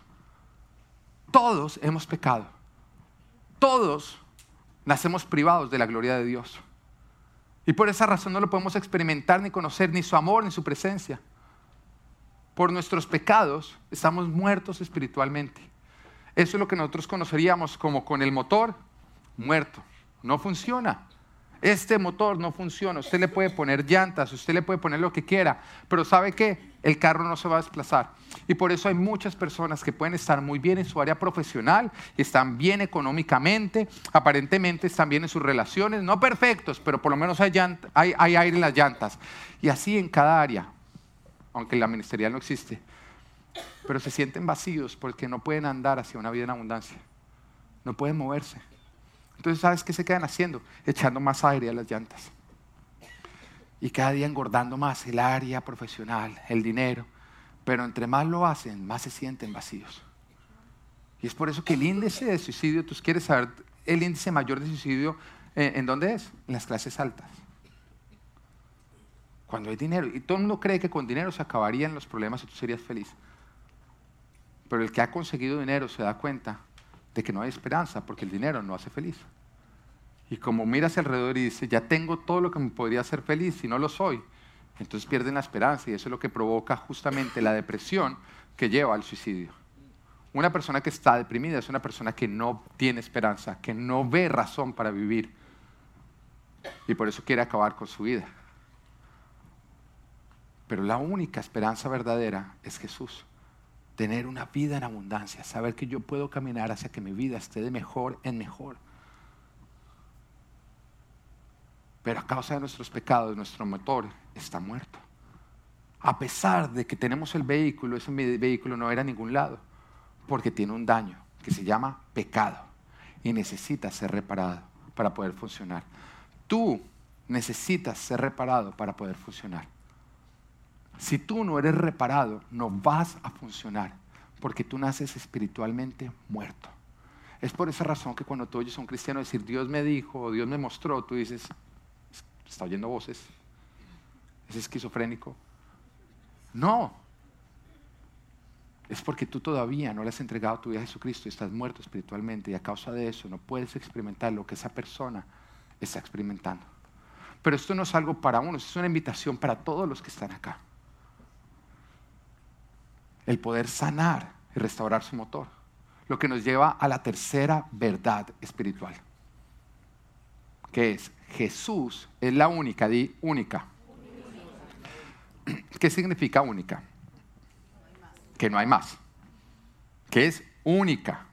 S1: Todos hemos pecado. Todos nacemos privados de la gloria de Dios. Y por esa razón no lo podemos experimentar ni conocer ni su amor ni su presencia. Por nuestros pecados estamos muertos espiritualmente. Eso es lo que nosotros conoceríamos como con el motor muerto. No funciona este motor no funciona, usted le puede poner llantas, usted le puede poner lo que quiera, pero ¿sabe qué? El carro no se va a desplazar. Y por eso hay muchas personas que pueden estar muy bien en su área profesional, están bien económicamente, aparentemente están bien en sus relaciones, no perfectos, pero por lo menos hay, aire en las llantas. Y así en cada área, aunque la ministerial no existe, pero se sienten vacíos porque no pueden andar hacia una vida en abundancia, no pueden moverse. Entonces, ¿sabes qué se quedan haciendo? Echando más aire a las llantas. Y cada día engordando más el área profesional, el dinero. Pero entre más lo hacen, más se sienten vacíos. Y es por eso que el índice de suicidio, tú quieres saber el índice mayor de suicidio, eh, ¿en dónde es? En las clases altas. Cuando hay dinero. Y todo el mundo cree que con dinero se acabarían los problemas y tú serías feliz. Pero el que ha conseguido dinero se da cuenta de que no hay esperanza porque el dinero no hace feliz. Y como miras alrededor y dices, ya tengo todo lo que me podría hacer feliz y no lo soy, entonces pierden la esperanza y eso es lo que provoca justamente la depresión que lleva al suicidio. Una persona que está deprimida es una persona que no tiene esperanza, que no ve razón para vivir y por eso quiere acabar con su vida. Pero la única esperanza verdadera es Jesús tener una vida en abundancia, saber que yo puedo caminar hacia que mi vida esté de mejor en mejor. Pero a causa de nuestros pecados, nuestro motor está muerto. A pesar de que tenemos el vehículo, ese vehículo no era a ningún lado, porque tiene un daño que se llama pecado y necesita ser reparado para poder funcionar. Tú necesitas ser reparado para poder funcionar. Si tú no eres reparado, no vas a funcionar, porque tú naces espiritualmente muerto. Es por esa razón que cuando tú oyes a un cristiano decir, Dios me dijo, Dios me mostró, tú dices, está oyendo voces, es esquizofrénico. No, es porque tú todavía no le has entregado tu vida a Jesucristo y estás muerto espiritualmente y a causa de eso no puedes experimentar lo que esa persona está experimentando. Pero esto no es algo para uno, es una invitación para todos los que están acá el poder sanar y restaurar su motor. Lo que nos lleva a la tercera verdad espiritual, que es Jesús es la única, di única. <clears throat> ¿Qué significa única? Que no hay más. Que es única.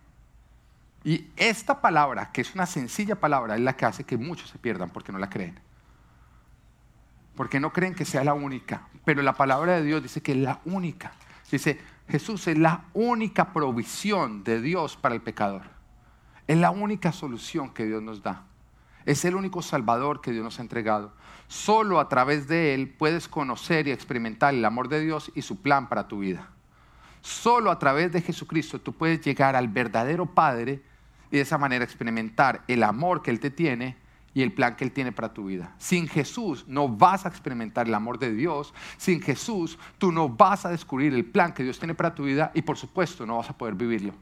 S1: Y esta palabra, que es una sencilla palabra, es la que hace que muchos se pierdan porque no la creen. Porque no creen que sea la única. Pero la palabra de Dios dice que es la única. Dice, Jesús es la única provisión de Dios para el pecador. Es la única solución que Dios nos da. Es el único Salvador que Dios nos ha entregado. Solo a través de Él puedes conocer y experimentar el amor de Dios y su plan para tu vida. Solo a través de Jesucristo tú puedes llegar al verdadero Padre y de esa manera experimentar el amor que Él te tiene y el plan que Él tiene para tu vida. Sin Jesús no vas a experimentar el amor de Dios. Sin Jesús tú no vas a descubrir el plan que Dios tiene para tu vida y por supuesto no vas a poder vivirlo.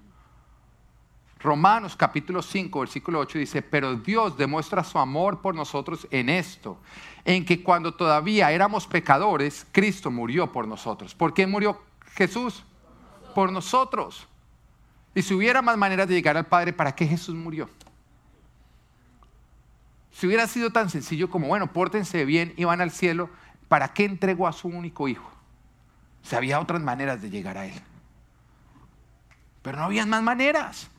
S1: Romanos capítulo 5, versículo 8 dice, pero Dios demuestra su amor por nosotros en esto, en que cuando todavía éramos pecadores, Cristo murió por nosotros. ¿Por qué murió Jesús? Por nosotros. Y si hubiera más maneras de llegar al Padre, ¿para qué Jesús murió? Si hubiera sido tan sencillo como, bueno, pórtense bien y van al cielo, ¿para qué entregó a su único hijo? Si había otras maneras de llegar a Él. Pero no habían más maneras.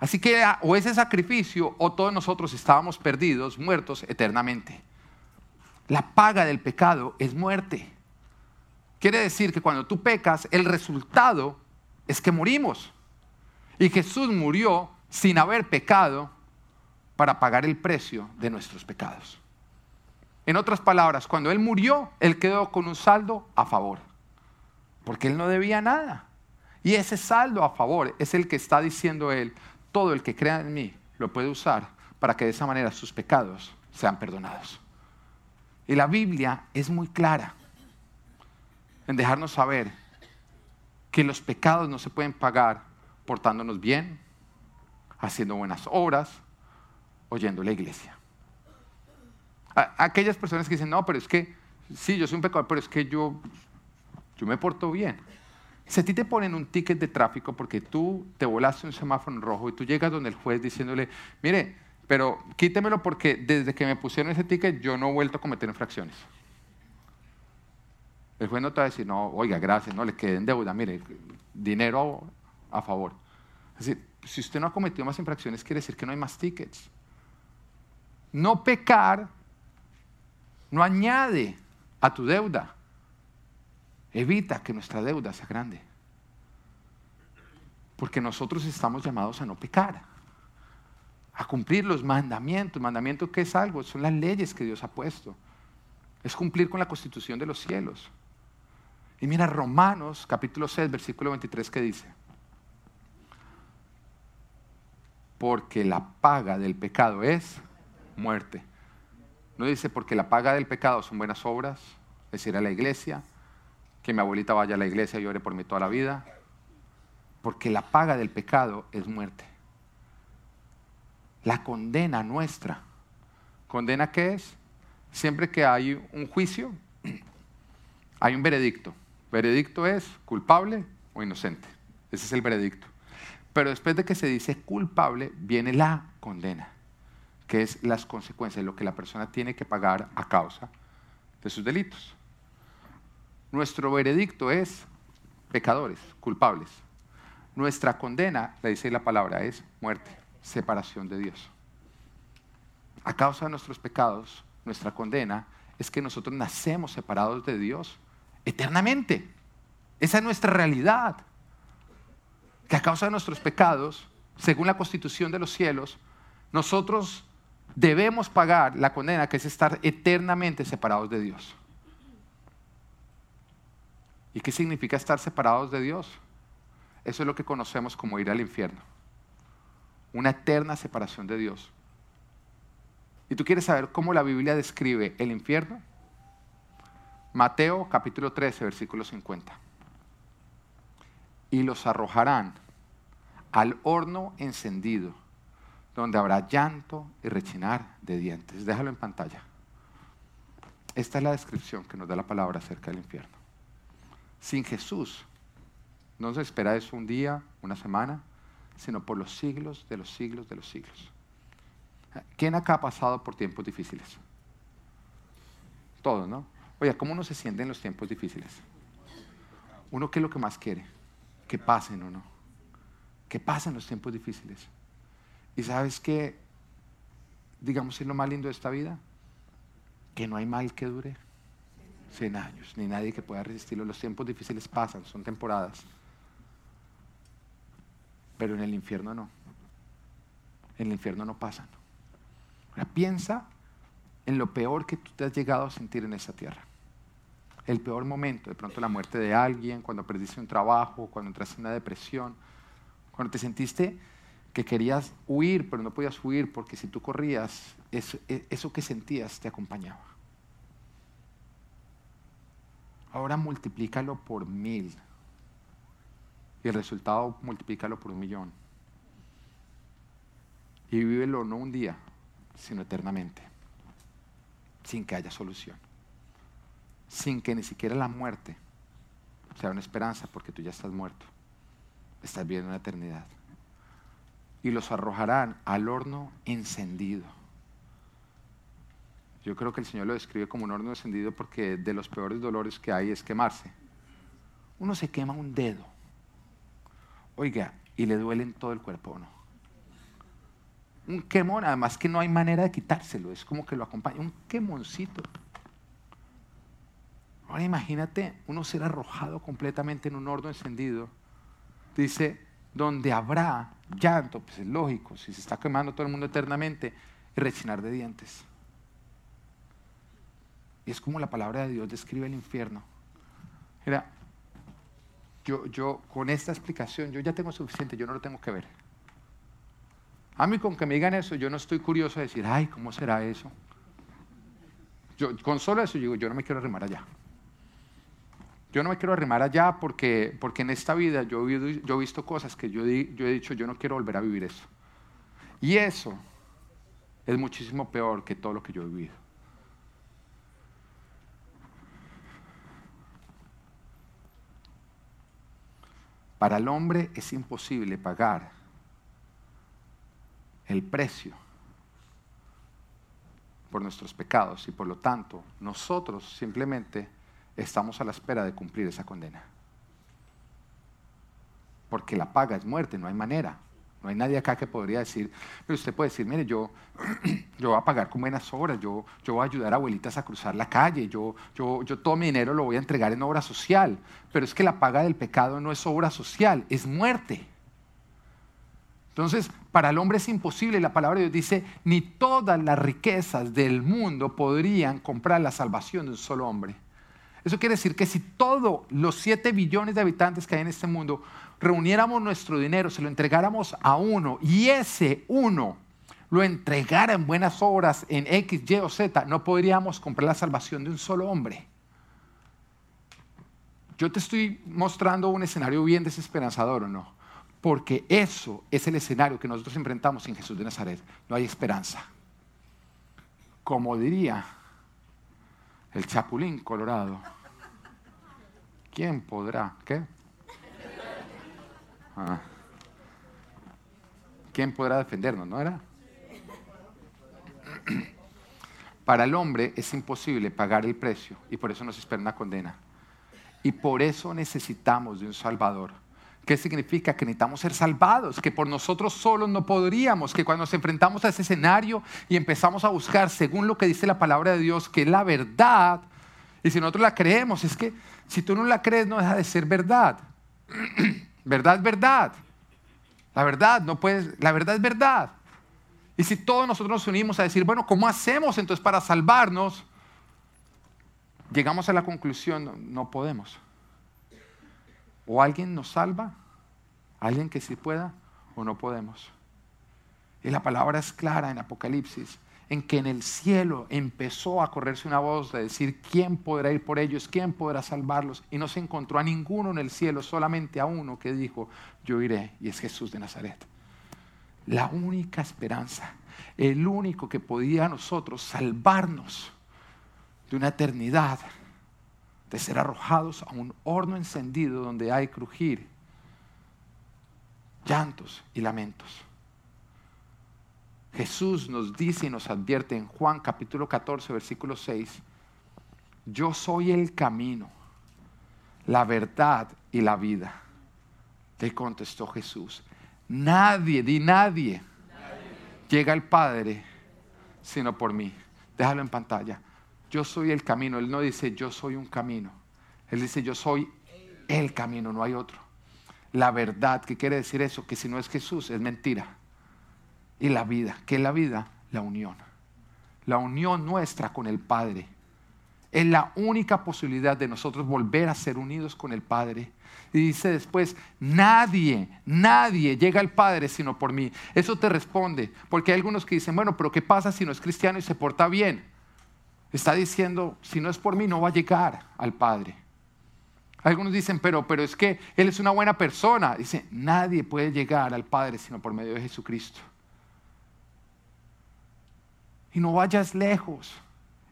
S1: Así que o ese sacrificio o todos nosotros estábamos perdidos, muertos eternamente. La paga del pecado es muerte. Quiere decir que cuando tú pecas, el resultado es que morimos. Y Jesús murió sin haber pecado para pagar el precio de nuestros pecados. En otras palabras, cuando Él murió, Él quedó con un saldo a favor, porque Él no debía nada. Y ese saldo a favor es el que está diciendo Él, todo el que crea en mí lo puede usar para que de esa manera sus pecados sean perdonados. Y la Biblia es muy clara en dejarnos saber que los pecados no se pueden pagar portándonos bien, haciendo buenas obras, oyendo la iglesia. aquellas personas que dicen, no, pero es que, sí, yo soy un pecador, pero es que yo, yo me porto bien. Si a ti te ponen un ticket de tráfico porque tú te volaste un semáforo en rojo y tú llegas donde el juez diciéndole, mire, pero quítemelo porque desde que me pusieron ese ticket yo no he vuelto a cometer infracciones. El juez no te va a decir, no, oiga, gracias, no le quede en deuda, mire, dinero a favor. Es decir, si usted no ha cometido más infracciones, quiere decir que no hay más tickets. No pecar no añade a tu deuda. Evita que nuestra deuda sea grande. Porque nosotros estamos llamados a no pecar, a cumplir los mandamientos. Mandamiento que es algo, son las leyes que Dios ha puesto. Es cumplir con la constitución de los cielos. Y mira Romanos capítulo 6, versículo 23 que dice, porque la paga del pecado es muerte. No dice porque la paga del pecado son buenas obras, es ir a la iglesia, que mi abuelita vaya a la iglesia y ore por mí toda la vida, porque la paga del pecado es muerte. La condena nuestra. ¿Condena qué es? Siempre que hay un juicio, hay un veredicto. Veredicto es culpable o inocente. Ese es el veredicto. Pero después de que se dice culpable, viene la condena que es las consecuencias, lo que la persona tiene que pagar a causa de sus delitos. Nuestro veredicto es pecadores, culpables. Nuestra condena, le dice la palabra, es muerte, separación de Dios. A causa de nuestros pecados, nuestra condena es que nosotros nacemos separados de Dios eternamente. Esa es nuestra realidad. Que a causa de nuestros pecados, según la constitución de los cielos, nosotros debemos pagar la condena que es estar eternamente separados de Dios. ¿Y qué significa estar separados de Dios? Eso es lo que conocemos como ir al infierno. Una eterna separación de Dios. ¿Y tú quieres saber cómo la Biblia describe el infierno? Mateo capítulo 13, versículo 50. Y los arrojarán al horno encendido donde habrá llanto y rechinar de dientes. Déjalo en pantalla. Esta es la descripción que nos da la palabra acerca del infierno. Sin Jesús no se espera eso un día, una semana, sino por los siglos de los siglos de los siglos. ¿Quién acá ha pasado por tiempos difíciles? Todos, ¿no? Oye, ¿cómo uno se siente en los tiempos difíciles? ¿Uno qué es lo que más quiere? Que pasen o no. Que pasen los tiempos difíciles. Y sabes que, digamos, es lo más lindo de esta vida, que no hay mal que dure 100 años, ni nadie que pueda resistirlo. Los tiempos difíciles pasan, son temporadas. Pero en el infierno no. En el infierno no pasan. Ahora piensa en lo peor que tú te has llegado a sentir en esa tierra. El peor momento, de pronto la muerte de alguien, cuando perdiste un trabajo, cuando entraste en una depresión, cuando te sentiste que querías huir, pero no podías huir porque si tú corrías, eso, e, eso que sentías te acompañaba. Ahora multiplícalo por mil y el resultado multiplícalo por un millón. y vívelo no un día, sino eternamente, sin que haya solución, sin que ni siquiera la muerte sea una esperanza, porque tú ya estás muerto, estás viviendo una eternidad. Y los arrojarán al horno encendido. Yo creo que el Señor lo describe como un horno encendido porque de los peores dolores que hay es quemarse. Uno se quema un dedo. Oiga, y le duele en todo el cuerpo, ¿no? Un quemón, además que no hay manera de quitárselo, es como que lo acompaña, un quemoncito. Ahora imagínate uno ser arrojado completamente en un horno encendido. Dice, donde habrá llanto, pues es lógico, si se está quemando todo el mundo eternamente, y rechinar de dientes. Y es como la palabra de Dios describe el infierno. Mira, yo, yo con esta explicación, yo ya tengo suficiente, yo no lo tengo que ver. A mí con que me digan eso, yo no estoy curioso de decir, ay, ¿cómo será eso? Yo, con solo eso digo, yo no me quiero arrimar allá. Yo no me quiero arrimar allá porque, porque en esta vida yo, he visto cosas que yo, yo he dicho, yo no quiero volver a vivir eso. Y eso es muchísimo peor que todo lo que yo he vivido. Para el hombre es imposible pagar el precio por nuestros pecados y por lo tanto nosotros simplemente estamos a la espera de cumplir esa condena. Porque la paga es muerte, no hay manera. No hay nadie acá que podría decir, pero usted puede decir, mire, yo, <clears throat> yo voy a pagar con buenas obras, yo, yo voy a ayudar a abuelitas a cruzar la calle, yo, yo, yo todo mi dinero lo voy a entregar en obra social. Pero es que la paga del pecado no es obra social, es muerte. Entonces, para el hombre es imposible, la palabra de Dios dice, ni todas las riquezas del mundo podrían comprar la salvación de un solo hombre. Eso quiere decir que si todos los 7 billones de habitantes que hay en este mundo reuniéramos nuestro dinero, se lo entregáramos a uno y ese uno lo entregara en buenas obras en X, Y o Z, no podríamos comprar la salvación de un solo hombre. Yo te estoy mostrando un escenario bien desesperanzador o no porque eso es el escenario que nosotros enfrentamos en Jesús de Nazaret. No hay esperanza. Como diría el Chapulín Colorado, ¿quién podrá? ¿Qué? Ah. ¿Quién podrá defendernos? ¿No era? <clears throat> Para el hombre es imposible pagar el precio y por eso nos espera una condena. Y por eso necesitamos de un Salvador ¿Qué significa? Que necesitamos ser salvados, que por nosotros solos no podríamos, que cuando nos enfrentamos a ese escenario y empezamos a buscar, según lo que dice la palabra de Dios, que es la verdad, y si nosotros la creemos, es que si tú no la crees no deja de ser verdad. <clears throat> verdad es verdad. La verdad no puedes, la verdad es verdad. Y si todos nosotros nos unimos a decir, bueno, ¿cómo hacemos entonces para salvarnos? Llegamos a la conclusión, no podemos. O alguien nos salva, alguien que sí pueda, o no podemos. Y la palabra es clara en Apocalipsis, en que en el cielo empezó a correrse una voz de decir, ¿quién podrá ir por ellos? ¿Quién podrá salvarlos? Y no se encontró a ninguno en el cielo, solamente a uno que dijo, yo iré, y es Jesús de Nazaret. La única esperanza, el único que podía a nosotros salvarnos de una eternidad de ser arrojados a un horno encendido donde hay crujir, llantos y lamentos. Jesús nos dice y nos advierte en Juan capítulo 14, versículo 6, yo soy el camino, la verdad y la vida. Te contestó Jesús, nadie, di nadie, llega al Padre sino por mí. Déjalo en pantalla yo soy el camino. Él no dice yo soy un camino. Él dice yo soy el camino, no hay otro. La verdad, ¿qué quiere decir eso? Que si no es Jesús, es mentira. Y la vida, ¿qué es la vida? La unión. La unión nuestra con el Padre. Es la única posibilidad de nosotros volver a ser unidos con el Padre. Y dice después, nadie, nadie llega al Padre sino por mí. Eso te responde, porque hay algunos que dicen, bueno, pero ¿qué pasa si no es cristiano y se porta bien? Está diciendo, si no es por mí, no va a llegar al Padre. Algunos dicen, pero, pero es que Él es una buena persona. Dice, nadie puede llegar al Padre sino por medio de Jesucristo. Y no vayas lejos.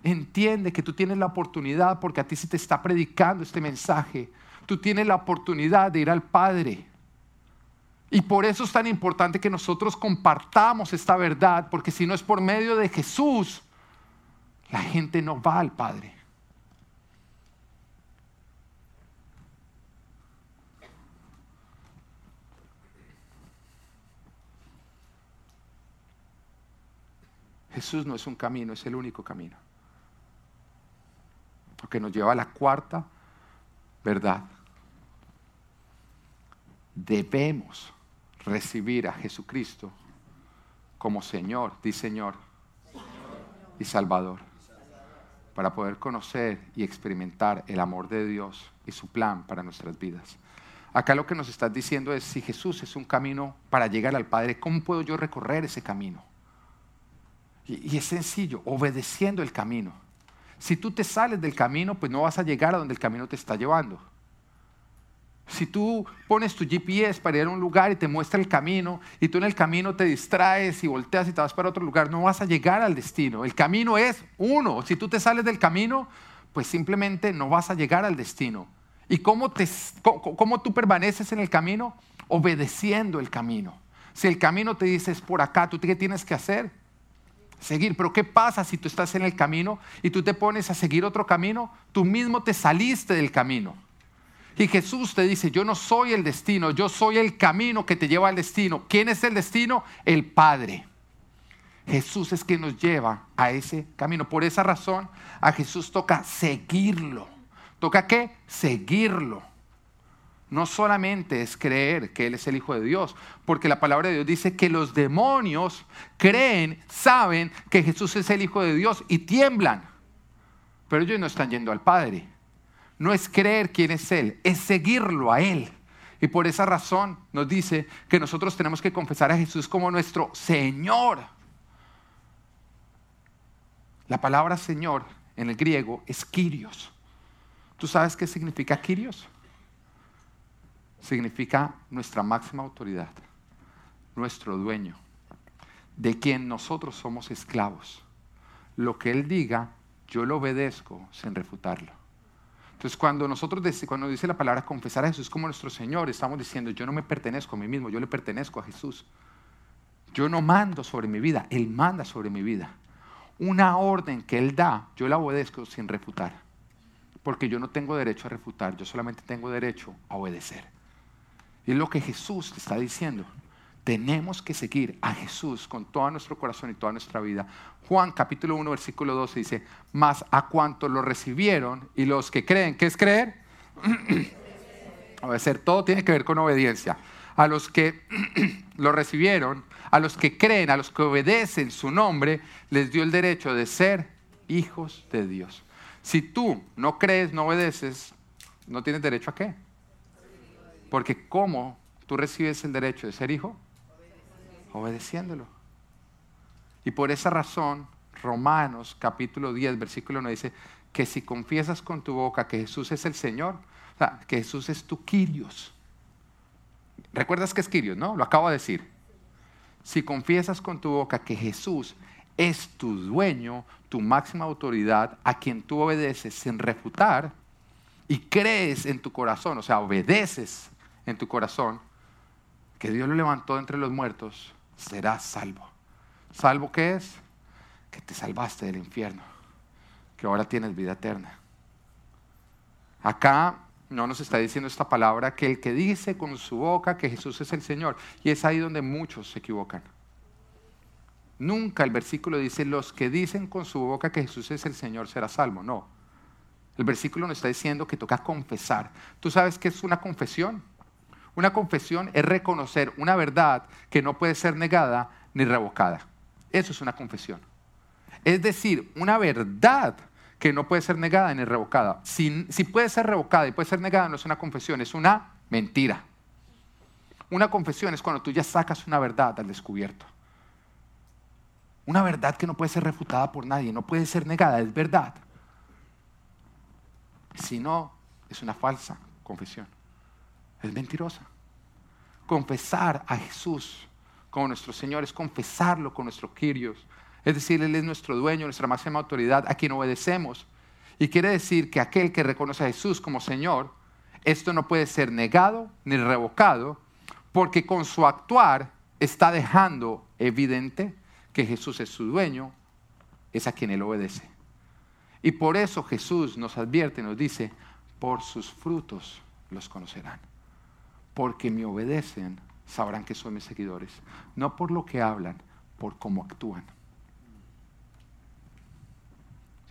S1: Entiende que tú tienes la oportunidad, porque a ti se te está predicando este mensaje. Tú tienes la oportunidad de ir al Padre. Y por eso es tan importante que nosotros compartamos esta verdad, porque si no es por medio de Jesús, la gente no va al Padre. Jesús no es un camino, es el único camino. Porque nos lleva a la cuarta verdad. Debemos recibir a Jesucristo como Señor, di Señor, y Salvador, para poder conocer y experimentar el amor de Dios y su plan para nuestras vidas. Acá lo que nos estás diciendo es, si Jesús es un camino para llegar al Padre, ¿cómo puedo yo recorrer ese camino? Y, es sencillo, obedeciendo el camino. Si tú te sales del camino, pues no vas a llegar a donde el camino te está llevando. Si tú pones tu GPS para ir a un lugar y te muestra el camino y tú en el camino te distraes y volteas y te vas para otro lugar, no vas a llegar al destino. El camino es uno. Si tú te sales del camino, pues simplemente no vas a llegar al destino. ¿Y cómo, te, cómo, tú permaneces en el camino? Obedeciendo el camino. Si el camino te dice es por acá, ¿tú qué tienes que hacer? seguir. Pero ¿qué pasa si tú estás en el camino y tú te pones a seguir otro camino? Tú mismo te saliste del camino. Y Jesús te dice, yo no soy el destino, yo soy el camino que te lleva al destino. ¿Quién es el destino? El Padre. Jesús es quien nos lleva a ese camino. Por esa razón a Jesús toca seguirlo. ¿Toca qué? Seguirlo no solamente es creer que Él es el Hijo de Dios, porque la palabra de Dios dice que los demonios creen, saben que Jesús es el Hijo de Dios y tiemblan, pero ellos no están yendo al Padre. No es creer quién es Él, es seguirlo a Él. Y por esa razón nos dice que nosotros tenemos que confesar a Jesús como nuestro Señor. La palabra Señor en el griego es Kyrios. ¿Tú sabes qué significa Kyrios? significa nuestra máxima autoridad, nuestro dueño, de quien nosotros somos esclavos. Lo que Él diga, yo lo obedezco sin refutarlo. Entonces, cuando nosotros, cuando dice la palabra confesar a Jesús como nuestro Señor, estamos diciendo, yo no me pertenezco a mí mismo, yo le pertenezco a Jesús. Yo no mando sobre mi vida, Él manda sobre mi vida. Una orden que Él da, yo la obedezco sin refutar. Porque yo no tengo derecho a refutar, yo solamente tengo derecho a obedecer. Y es lo que Jesús está diciendo. Tenemos que seguir a Jesús con todo nuestro corazón y toda nuestra vida. Juan capítulo 1 versículo 12 dice, más a cuantos lo recibieron y los que creen, ¿qué es creer? <clears throat> Obedecer, todo tiene que ver con obediencia. A los que <clears throat> lo recibieron, a los que creen, a los que obedecen su nombre, les dio el derecho de ser hijos de Dios. Si tú no crees, no obedeces, no tienes derecho a qué? Porque ¿cómo tú recibes el derecho de ser hijo? Obedeciéndolo. Y por esa razón, Romanos capítulo 10, versículo 1 dice que si confiesas con tu boca que Jesús es el Señor, o sea, que Jesús es tu Kyrios. ¿Recuerdas que es Kyrios, no? Lo acabo de decir. Si confiesas con tu boca que Jesús es tu dueño, tu máxima autoridad, a quien tú obedeces sin refutar, y crees en tu corazón, o sea, obedeces en tu corazón que Dios lo levantó entre los muertos, serás salvo. ¿Salvo qué es? Que te salvaste del infierno, que ahora tienes vida eterna. Acá no nos está diciendo esta palabra que el que dice con su boca que Jesús es el Señor, y es ahí donde muchos se equivocan. Nunca el versículo dice, los que dicen con su boca que Jesús es el Señor será salvo. No. El versículo nos está diciendo que toca confesar. ¿Tú sabes qué es una confesión? Una confesión es reconocer una verdad que no puede ser negada ni revocada. Eso es una confesión. Es decir, una verdad que no puede ser negada ni revocada. Si, puede ser revocada y puede ser negada, no es una confesión, es una mentira. Una confesión es cuando tú ya sacas una verdad al descubierto. Una verdad que no puede ser refutada por nadie, no puede ser negada, es verdad. Si no, es una falsa confesión es mentirosa. Confesar a Jesús como nuestro Señor es confesarlo con nuestro Kyrios, Es decir, Él es nuestro dueño, nuestra máxima autoridad, a quien obedecemos. Y quiere decir que aquel que reconoce a Jesús como Señor, esto no puede ser negado ni revocado, porque con su actuar está dejando evidente que Jesús es su dueño, es a quien Él obedece. Y por eso Jesús nos advierte, nos dice, por sus frutos los conocerán. Porque me obedecen, sabrán que son mis seguidores. No por lo que hablan, por cómo actúan.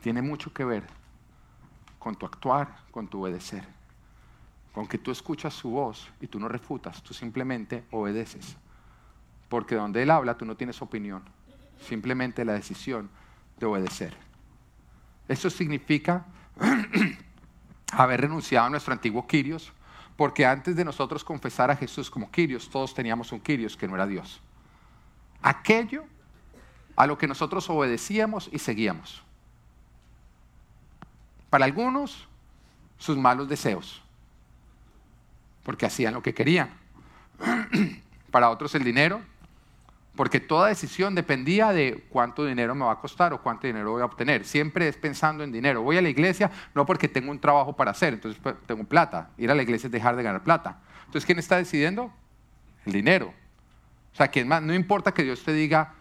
S1: Tiene mucho que ver con tu actuar, con tu obedecer. Con que tú escuchas su voz y tú no refutas, tú simplemente obedeces. Porque donde Él habla, tú no tienes opinión. Simplemente la decisión de obedecer. Eso significa <clears throat> haber renunciado a nuestro antiguo Quirios, porque antes de nosotros confesar a Jesús como Quirios, todos teníamos un Quirios que no era Dios. Aquello a lo que nosotros obedecíamos y seguíamos. Para algunos, sus malos deseos, porque hacían lo que querían. <clears throat> Para otros, el dinero, porque toda decisión dependía de cuánto dinero me va a costar o cuánto dinero voy a obtener. Siempre es pensando en dinero. Voy a la iglesia no porque tengo un trabajo para hacer, entonces pues, tengo plata. Ir a la iglesia es dejar de ganar plata. Entonces, ¿quién está decidiendo? El dinero. O sea, ¿quién más? No importa que Dios te diga,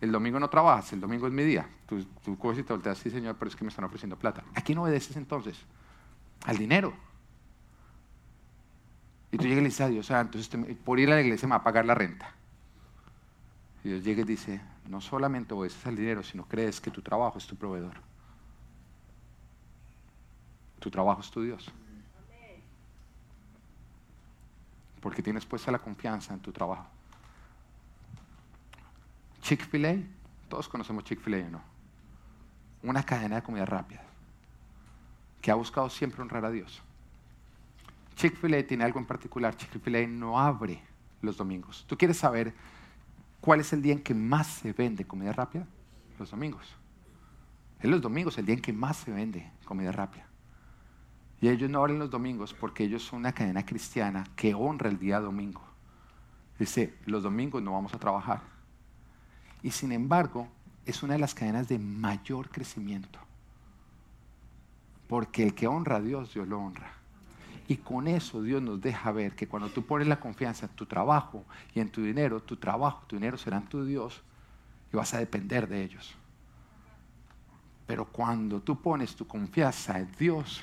S1: el domingo no trabajas, el domingo es mi día. Tú, tú coges y te volteas, sí, Señor, pero es que me están ofreciendo plata. ¿A quién obedeces entonces? Al dinero. Y tú llegas y le dices a Dios, ah, entonces por ir a la iglesia me va a pagar la renta. Y Dios llega y dice, no solamente obedeces al dinero, sino crees que tu trabajo es tu proveedor. Tu trabajo es tu Dios. Porque tienes puesta la confianza en tu trabajo. Chick-fil-A, todos conocemos Chick-fil-A, ¿no? Una cadena de comida rápida que ha buscado siempre honrar a Dios. Chick-fil-A tiene algo en particular. Chick-fil-A no abre los domingos. ¿Tú quieres saber cuál es el día en que más se vende comida rápida? Los domingos. Es los domingos el día en que más se vende comida rápida. Y ellos no abren los domingos porque ellos son una cadena cristiana que honra el día domingo. Dice, los domingos no vamos a trabajar y sin embargo es una de las cadenas de mayor crecimiento. Porque el que honra a Dios, Dios lo honra. Y con eso Dios nos deja ver que cuando tú pones la confianza en tu trabajo y en tu dinero, tu trabajo, tu dinero serán tu Dios y vas a depender de ellos. Pero cuando tú pones tu confianza en Dios,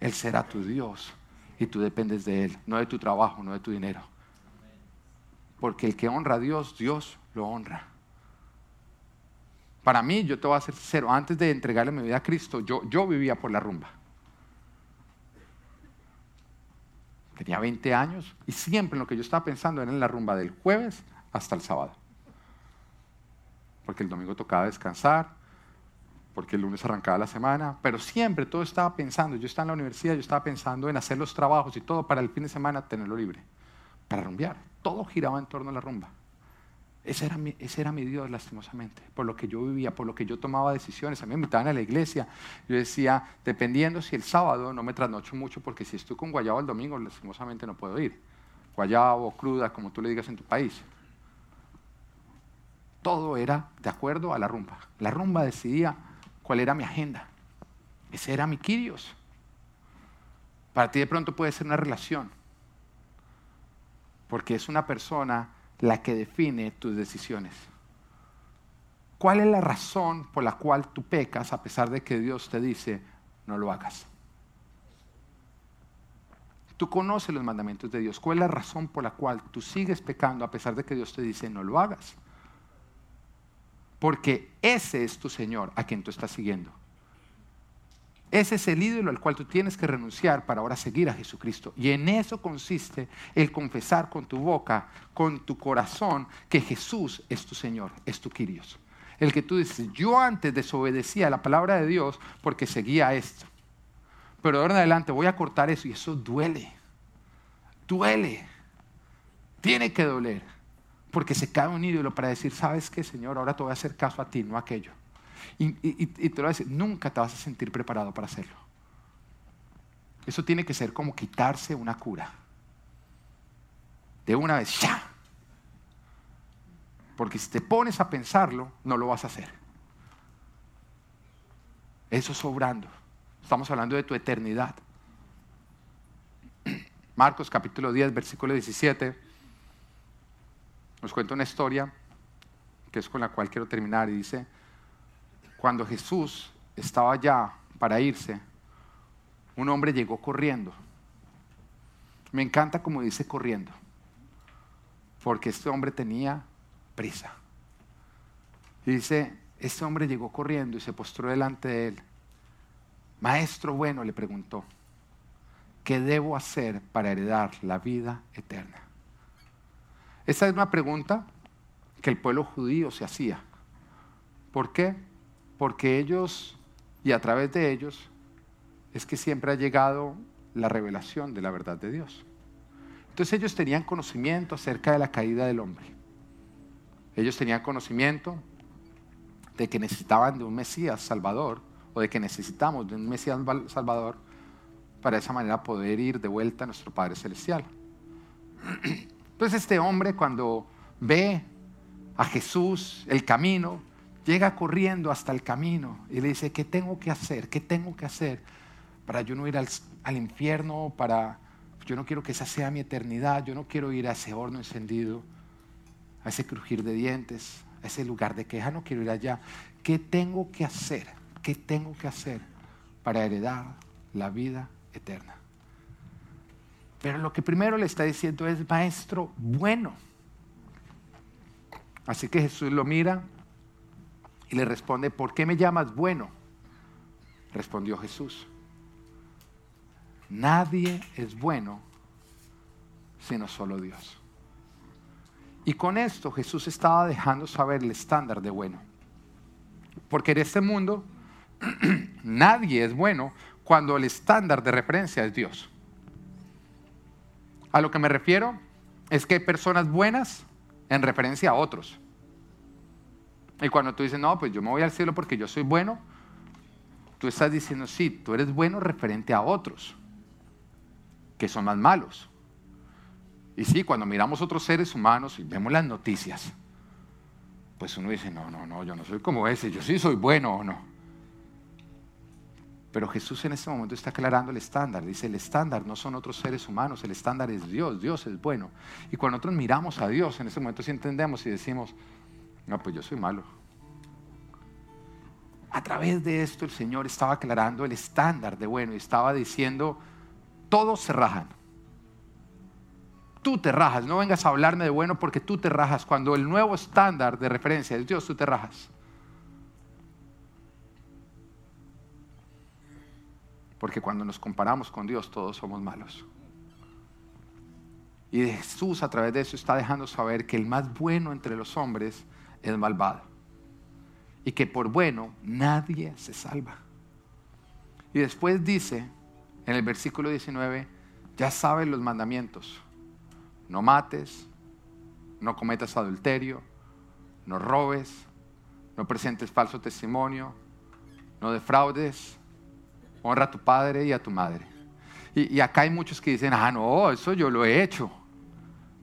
S1: Él será tu Dios y tú dependes de Él, no de tu trabajo, no de tu dinero. Porque el que honra a Dios, Dios lo honra. Para mí, yo te voy a ser sincero, antes de entregarle mi vida a Cristo, yo, yo vivía por la rumba. Tenía 20 años y siempre lo que yo estaba pensando era en la rumba del jueves hasta el sábado. Porque el domingo tocaba descansar, porque el lunes arrancaba la semana, pero siempre todo estaba pensando, yo estaba en la universidad, yo estaba pensando en hacer los trabajos y todo para el fin de semana tenerlo libre, para rumbear. Todo giraba en torno a la rumba. Ese era, mi, Dios, lastimosamente, por lo que yo vivía, por lo que yo tomaba decisiones. A mí me invitaban a la iglesia. Yo decía, dependiendo si el sábado no me trasnocho mucho, porque si estoy con guayabo el domingo, lastimosamente no puedo ir. Guayabo, cruda, como tú le digas en tu país. Todo era de acuerdo a la rumba. La rumba decidía cuál era mi agenda. Ese era mi Quirios. Para ti de pronto puede ser una relación, porque es una persona la que define tus decisiones. ¿Cuál es la razón por la cual tú pecas a pesar de que Dios te dice no lo hagas? Tú conoces los mandamientos de Dios. ¿Cuál es la razón por la cual tú sigues pecando a pesar de que Dios te dice no lo hagas? Porque ese es tu Señor a quien tú estás siguiendo. Ese es el ídolo al cual tú tienes que renunciar para ahora seguir a Jesucristo. Y en eso consiste el confesar con tu boca, con tu corazón, que Jesús es tu Señor, es tu Quirios. El que tú dices, yo antes desobedecía la palabra de Dios porque seguía esto. Pero ahora en adelante voy a cortar eso y eso duele. Duele. Tiene que doler. Porque se cae un ídolo para decir, ¿sabes qué, Señor? Ahora te voy a hacer caso a ti, no a aquello. Y, te lo voy a decir, nunca te vas a sentir preparado para hacerlo. Eso tiene que ser como quitarse una cura. De una vez, ya. Porque si te pones a pensarlo, no lo vas a hacer. Eso sobrando. Estamos hablando de tu eternidad. <clears throat> Marcos capítulo 10, versículo 17, nos cuenta una historia que es con la cual quiero terminar y dice, cuando Jesús estaba ya para irse, un hombre llegó corriendo. Me encanta como dice corriendo, porque este hombre tenía prisa. Y dice, este hombre llegó corriendo y se postró delante de él. Maestro bueno, le preguntó, ¿qué debo hacer para heredar la vida eterna? Esa es una pregunta que el pueblo judío se hacía. ¿Por qué? Porque ellos, y a través de ellos, es que siempre ha llegado la revelación de la verdad de Dios. Entonces ellos tenían conocimiento acerca de la caída del hombre. Ellos tenían conocimiento de que necesitaban de un Mesías Salvador o de que necesitamos de un Mesías Salvador para de esa manera poder ir de vuelta a nuestro Padre Celestial. <clears throat> Entonces este hombre cuando ve a Jesús, el camino, llega corriendo hasta el camino y le dice, ¿qué tengo que hacer? ¿Qué tengo que hacer para yo no ir al, al infierno? Para, yo no quiero que esa sea mi eternidad, yo no quiero ir a ese horno encendido, a ese crujir de dientes, a ese lugar de queja, no quiero ir allá. ¿Qué tengo que hacer? ¿Qué tengo que hacer para heredar la vida eterna? Pero lo que primero le está diciendo es, maestro, bueno. Así que Jesús lo mira y le responde, ¿por qué me llamas bueno? Respondió Jesús, nadie es bueno sino solo Dios. Y con esto Jesús estaba dejando saber el estándar de bueno. Porque en este mundo <clears throat> nadie es bueno cuando el estándar de referencia es Dios. A lo que me refiero es que hay personas buenas en referencia a otros. Y cuando tú dices, no, pues yo me voy al cielo porque yo soy bueno, tú estás diciendo, sí, tú eres bueno referente a otros, que son más malos. Y sí, cuando miramos otros seres humanos y vemos las noticias, pues uno dice, no, no, no, yo no soy como ese, yo sí soy bueno o no. Pero Jesús en este momento está aclarando el estándar. Dice, el estándar no son otros seres humanos, el estándar es Dios, Dios es bueno. Y cuando nosotros miramos a Dios, en este momento sí entendemos y decimos, no, pues yo soy malo. A través de esto el Señor estaba aclarando el estándar de bueno y estaba diciendo, todos se rajan. Tú te rajas, no vengas a hablarme de bueno porque tú te rajas. Cuando el nuevo estándar de referencia es Dios, tú te rajas. Porque cuando nos comparamos con Dios, todos somos malos. Y Jesús a través de eso está dejando saber que el más bueno entre los hombres es malvado. Y que por bueno nadie se salva. Y después dice en el versículo 19, ya saben los mandamientos. No mates, no cometas adulterio, no robes, no presentes falso testimonio, no defraudes, honra a tu padre y a tu madre. Y, acá hay muchos que dicen, ah, no, eso yo lo he hecho.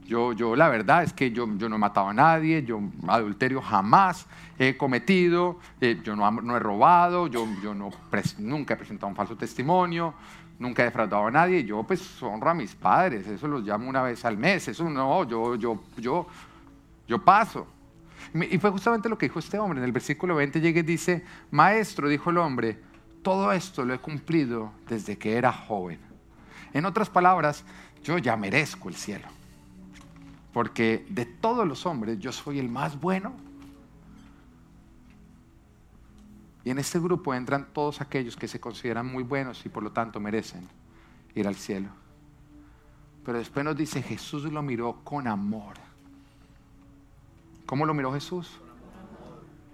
S1: Yo, yo la verdad es que yo, yo no he matado a nadie, yo adulterio jamás he cometido, eh, yo no, he robado, yo, yo no nunca he presentado un falso testimonio, nunca he defraudado a nadie, yo pues honro a mis padres, eso los llamo una vez al mes, eso no, yo, yo, yo, yo paso. Y fue justamente lo que dijo este hombre, en el versículo 20 llega y dice, maestro, dijo el hombre, todo esto lo he cumplido desde que era joven. En otras palabras, yo ya merezco el cielo. Porque de todos los hombres yo soy el más bueno. Y en este grupo entran todos aquellos que se consideran muy buenos y por lo tanto merecen ir al cielo. Pero después nos dice, Jesús lo miró con amor. ¿Cómo lo miró Jesús?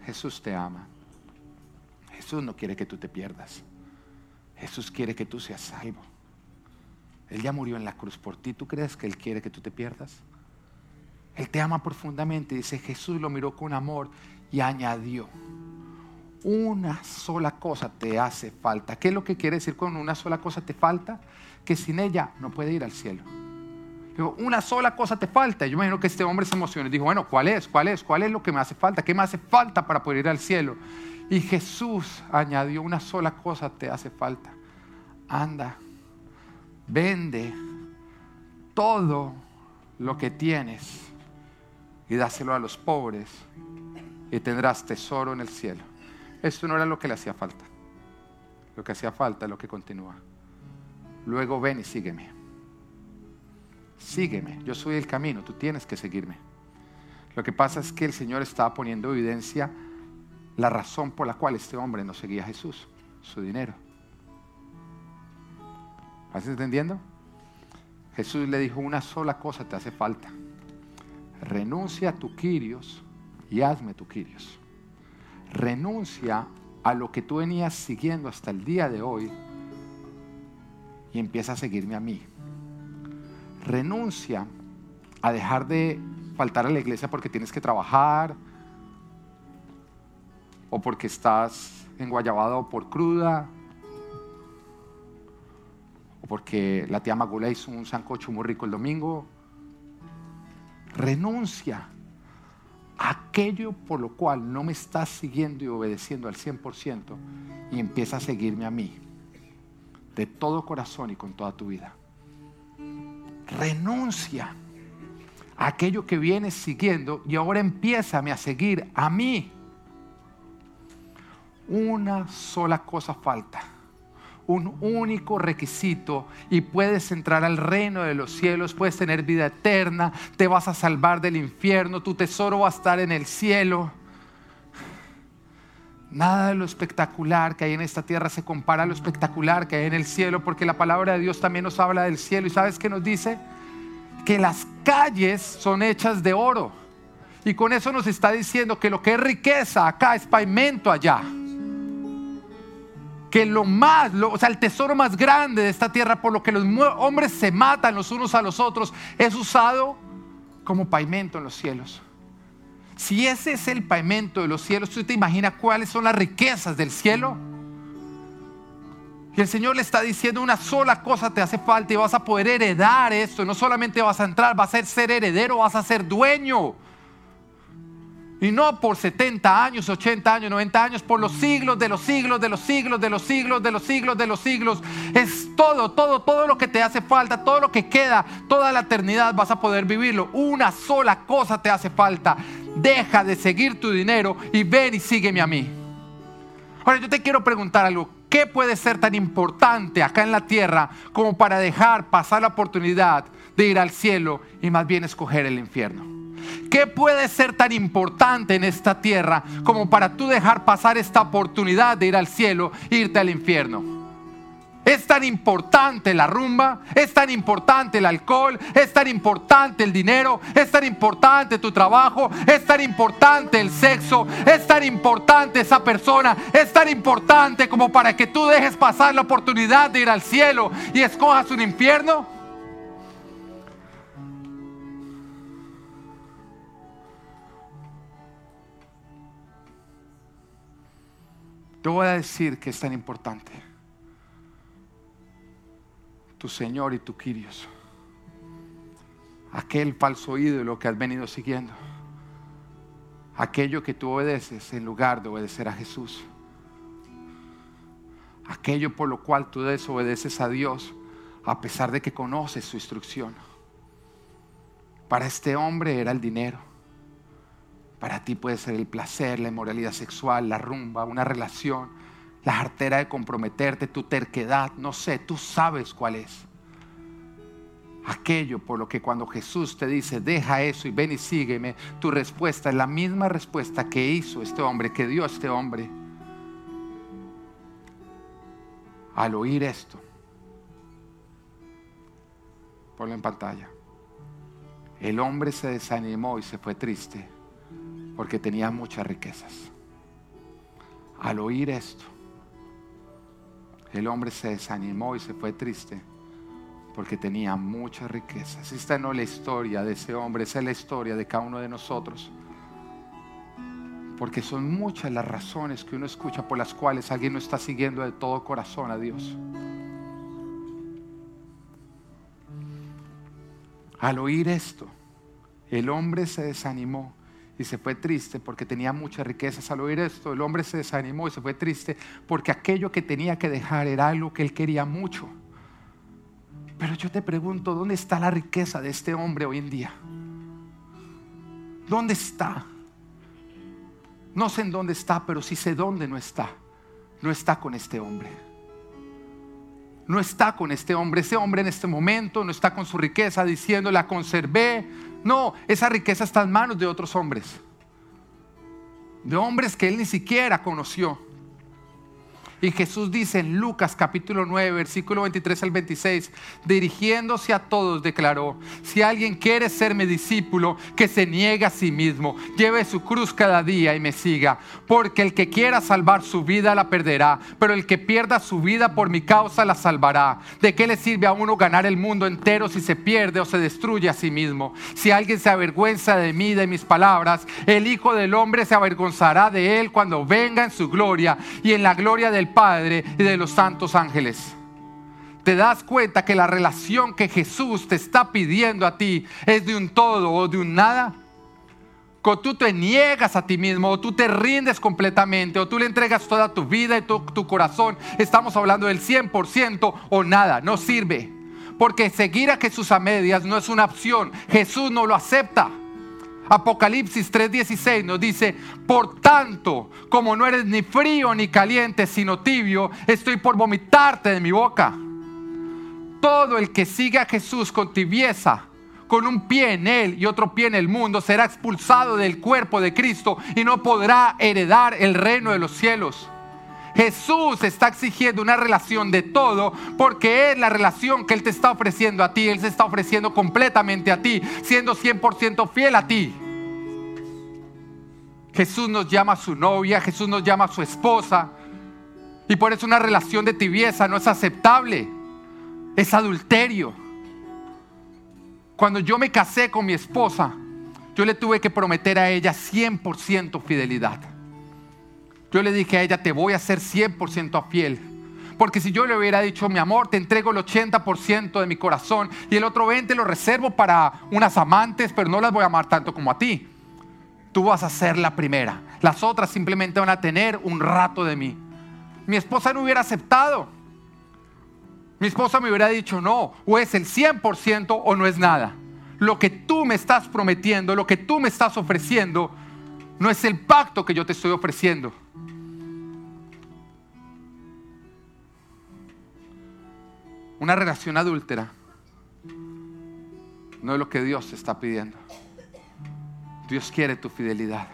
S1: Jesús te ama. Jesús no quiere que tú te pierdas. Jesús quiere que tú seas salvo. Él ya murió en la cruz por ti. ¿Tú crees que Él quiere que tú te pierdas? Él te ama profundamente. Dice, Jesús lo miró con amor y añadió, una sola cosa te hace falta. ¿Qué es lo que quiere decir con una sola cosa te falta? Que sin ella no puede ir al cielo. Digo, una sola cosa te falta. Yo imagino que este hombre se emocionó y dijo, bueno, ¿cuál es? ¿Cuál es? ¿Cuál es lo que me hace falta? ¿Qué me hace falta para poder ir al cielo? Y Jesús añadió una sola cosa te hace falta. Anda, vende todo lo que tienes y dáselo a los pobres y tendrás tesoro en el cielo. Esto no era lo que le hacía falta. Lo que hacía falta es lo que continúa. Luego ven y sígueme. Sígueme. Yo soy el camino. Tú tienes que seguirme. Lo que pasa es que el Señor estaba poniendo evidencia la razón por la cual este hombre no seguía a Jesús, su dinero. ¿Estás entendiendo? Jesús le dijo, una sola cosa te hace falta. Renuncia a tu quirios y hazme tu quirios. Renuncia a lo que tú venías siguiendo hasta el día de hoy y empieza a seguirme a mí. Renuncia a dejar de faltar a la iglesia porque tienes que trabajar o porque estás enguayabado por cruda o porque la tía Magula hizo un sancocho muy rico el domingo. Renuncia a aquello por lo cual no me estás siguiendo y obedeciendo al 100% y empieza a seguirme a mí de todo corazón y con toda tu vida. Renuncia a aquello que vienes siguiendo y ahora empieza a seguir a mí. Una sola cosa falta, un único requisito y puedes entrar al reino de los cielos, puedes tener vida eterna, te vas a salvar del infierno, tu tesoro va a estar en el cielo. Nada de lo espectacular que hay en esta tierra se compara a lo espectacular que hay en el cielo, porque la palabra de Dios también nos habla del cielo. ¿Y sabes qué nos dice? Que las calles son hechas de oro. Y con eso nos está diciendo que lo que es riqueza acá es pavimento allá. Que lo más, o sea, el tesoro más grande de esta tierra, por lo que los hombres se matan los unos a los otros, es usado como pavimento en los cielos. Si ese es el pavimento de los cielos, ¿tú te imaginas cuáles son las riquezas del cielo? Y el Señor le está diciendo una sola cosa te hace falta y vas a poder heredar esto. No solamente vas a entrar, vas a ser heredero, vas a ser dueño. Y no por 70 años, 80 años, 90 años, por los siglos de los siglos, de los siglos, de los siglos, de los siglos, de los siglos. Es todo, todo, todo lo que te hace falta, todo lo que queda, toda la eternidad vas a poder vivirlo. Una sola cosa te hace falta. Deja de seguir tu dinero y ven y sígueme a mí. Ahora yo te quiero preguntar algo. ¿Qué puede ser tan importante acá en la tierra como para dejar pasar la oportunidad de ir al cielo y más bien escoger el infierno? ¿Qué puede ser tan importante en esta tierra como para tú dejar pasar esta oportunidad de ir al cielo e irte al infierno? Es tan importante la rumba, es tan importante el alcohol, es tan importante el dinero, es tan importante tu trabajo, es tan importante el sexo, es tan importante esa persona, es tan importante como para que tú dejes pasar la oportunidad de ir al cielo y escojas un infierno. Te voy a decir que es tan importante. Tu Señor y tu Quirios. Aquel falso ídolo que has venido siguiendo. Aquello que tú obedeces en lugar de obedecer a Jesús. Aquello por lo cual tú desobedeces a Dios a pesar de que conoces su instrucción. Para este hombre era el dinero. Para ti puede ser el placer, la inmoralidad sexual, la rumba, una relación, la jartera de comprometerte, tu terquedad, no sé, tú sabes cuál es. Aquello por lo que cuando Jesús te dice, deja eso y ven y sígueme, tu respuesta es la misma respuesta que hizo este hombre, que dio este hombre. Al oír esto, ponlo en pantalla, el hombre se desanimó y se fue triste porque tenía muchas riquezas. Al oír esto, el hombre se desanimó y se fue triste porque tenía muchas riquezas. Esta no es la historia de ese hombre, esa es la historia de cada uno de nosotros. Porque son muchas las razones que uno escucha por las cuales alguien no está siguiendo de todo corazón a Dios. Al oír esto, el hombre se desanimó y se fue triste porque tenía muchas riquezas. Al oír esto, el hombre se desanimó y se fue triste porque aquello que tenía que dejar era algo que él quería mucho. Pero yo te pregunto, ¿dónde está la riqueza de este hombre hoy en día? ¿Dónde está? No sé en dónde está, pero sí sé dónde no está. No está con este hombre. No está con este hombre. Ese hombre en este momento no está con su riqueza diciendo, la conservé, no, esa riqueza está en manos de otros hombres. De hombres que él ni siquiera conoció. Y Jesús dice en Lucas capítulo 9, versículo 23 al 26, dirigiéndose a todos, declaró, si alguien quiere ser mi discípulo, que se niegue a sí mismo, lleve su cruz cada día y me siga, porque el que quiera salvar su vida la perderá, pero el que pierda su vida por mi causa la salvará. ¿De qué le sirve a uno ganar el mundo entero si se pierde o se destruye a sí mismo? Si alguien se avergüenza de mí, de mis palabras, el Hijo del Hombre se avergonzará de él cuando venga en su gloria y en la gloria del Padre y de los santos ángeles. Te das cuenta que la relación que Jesús te está pidiendo a ti es de un todo o de un nada. Cuando tú te niegas a ti mismo, o tú te rindes completamente, o tú le entregas toda tu vida y tu, tu corazón, estamos hablando del 100% o nada, no sirve. Porque seguir a Jesús a medias no es una opción. Jesús no lo acepta. Apocalipsis 3:16 nos dice, por tanto, como no eres ni frío ni caliente, sino tibio, estoy por vomitarte de mi boca. Todo el que siga a Jesús con tibieza, con un pie en él y otro pie en el mundo, será expulsado del cuerpo de Cristo y no podrá heredar el reino de los cielos. Jesús está exigiendo una relación de todo porque es la relación que Él te está ofreciendo a ti. Él se está ofreciendo completamente a ti, siendo 100% fiel a ti. Jesús nos llama a su novia, Jesús nos llama a su esposa. Y por eso una relación de tibieza no es aceptable. Es adulterio. Cuando yo me casé con mi esposa, yo le tuve que prometer a ella 100% fidelidad. Yo le dije a ella, te voy a ser 100% fiel. Porque si yo le hubiera dicho, mi amor, te entrego el 80% de mi corazón y el otro 20% lo reservo para unas amantes, pero no las voy a amar tanto como a ti. Tú vas a ser la primera. Las otras simplemente van a tener un rato de mí. Mi esposa no hubiera aceptado. Mi esposa me hubiera dicho, no, o es el 100% o no es nada. Lo que tú me estás prometiendo, lo que tú me estás ofreciendo, no es el pacto que yo te estoy ofreciendo. Una relación adúltera no es lo que Dios está pidiendo. Dios quiere tu fidelidad.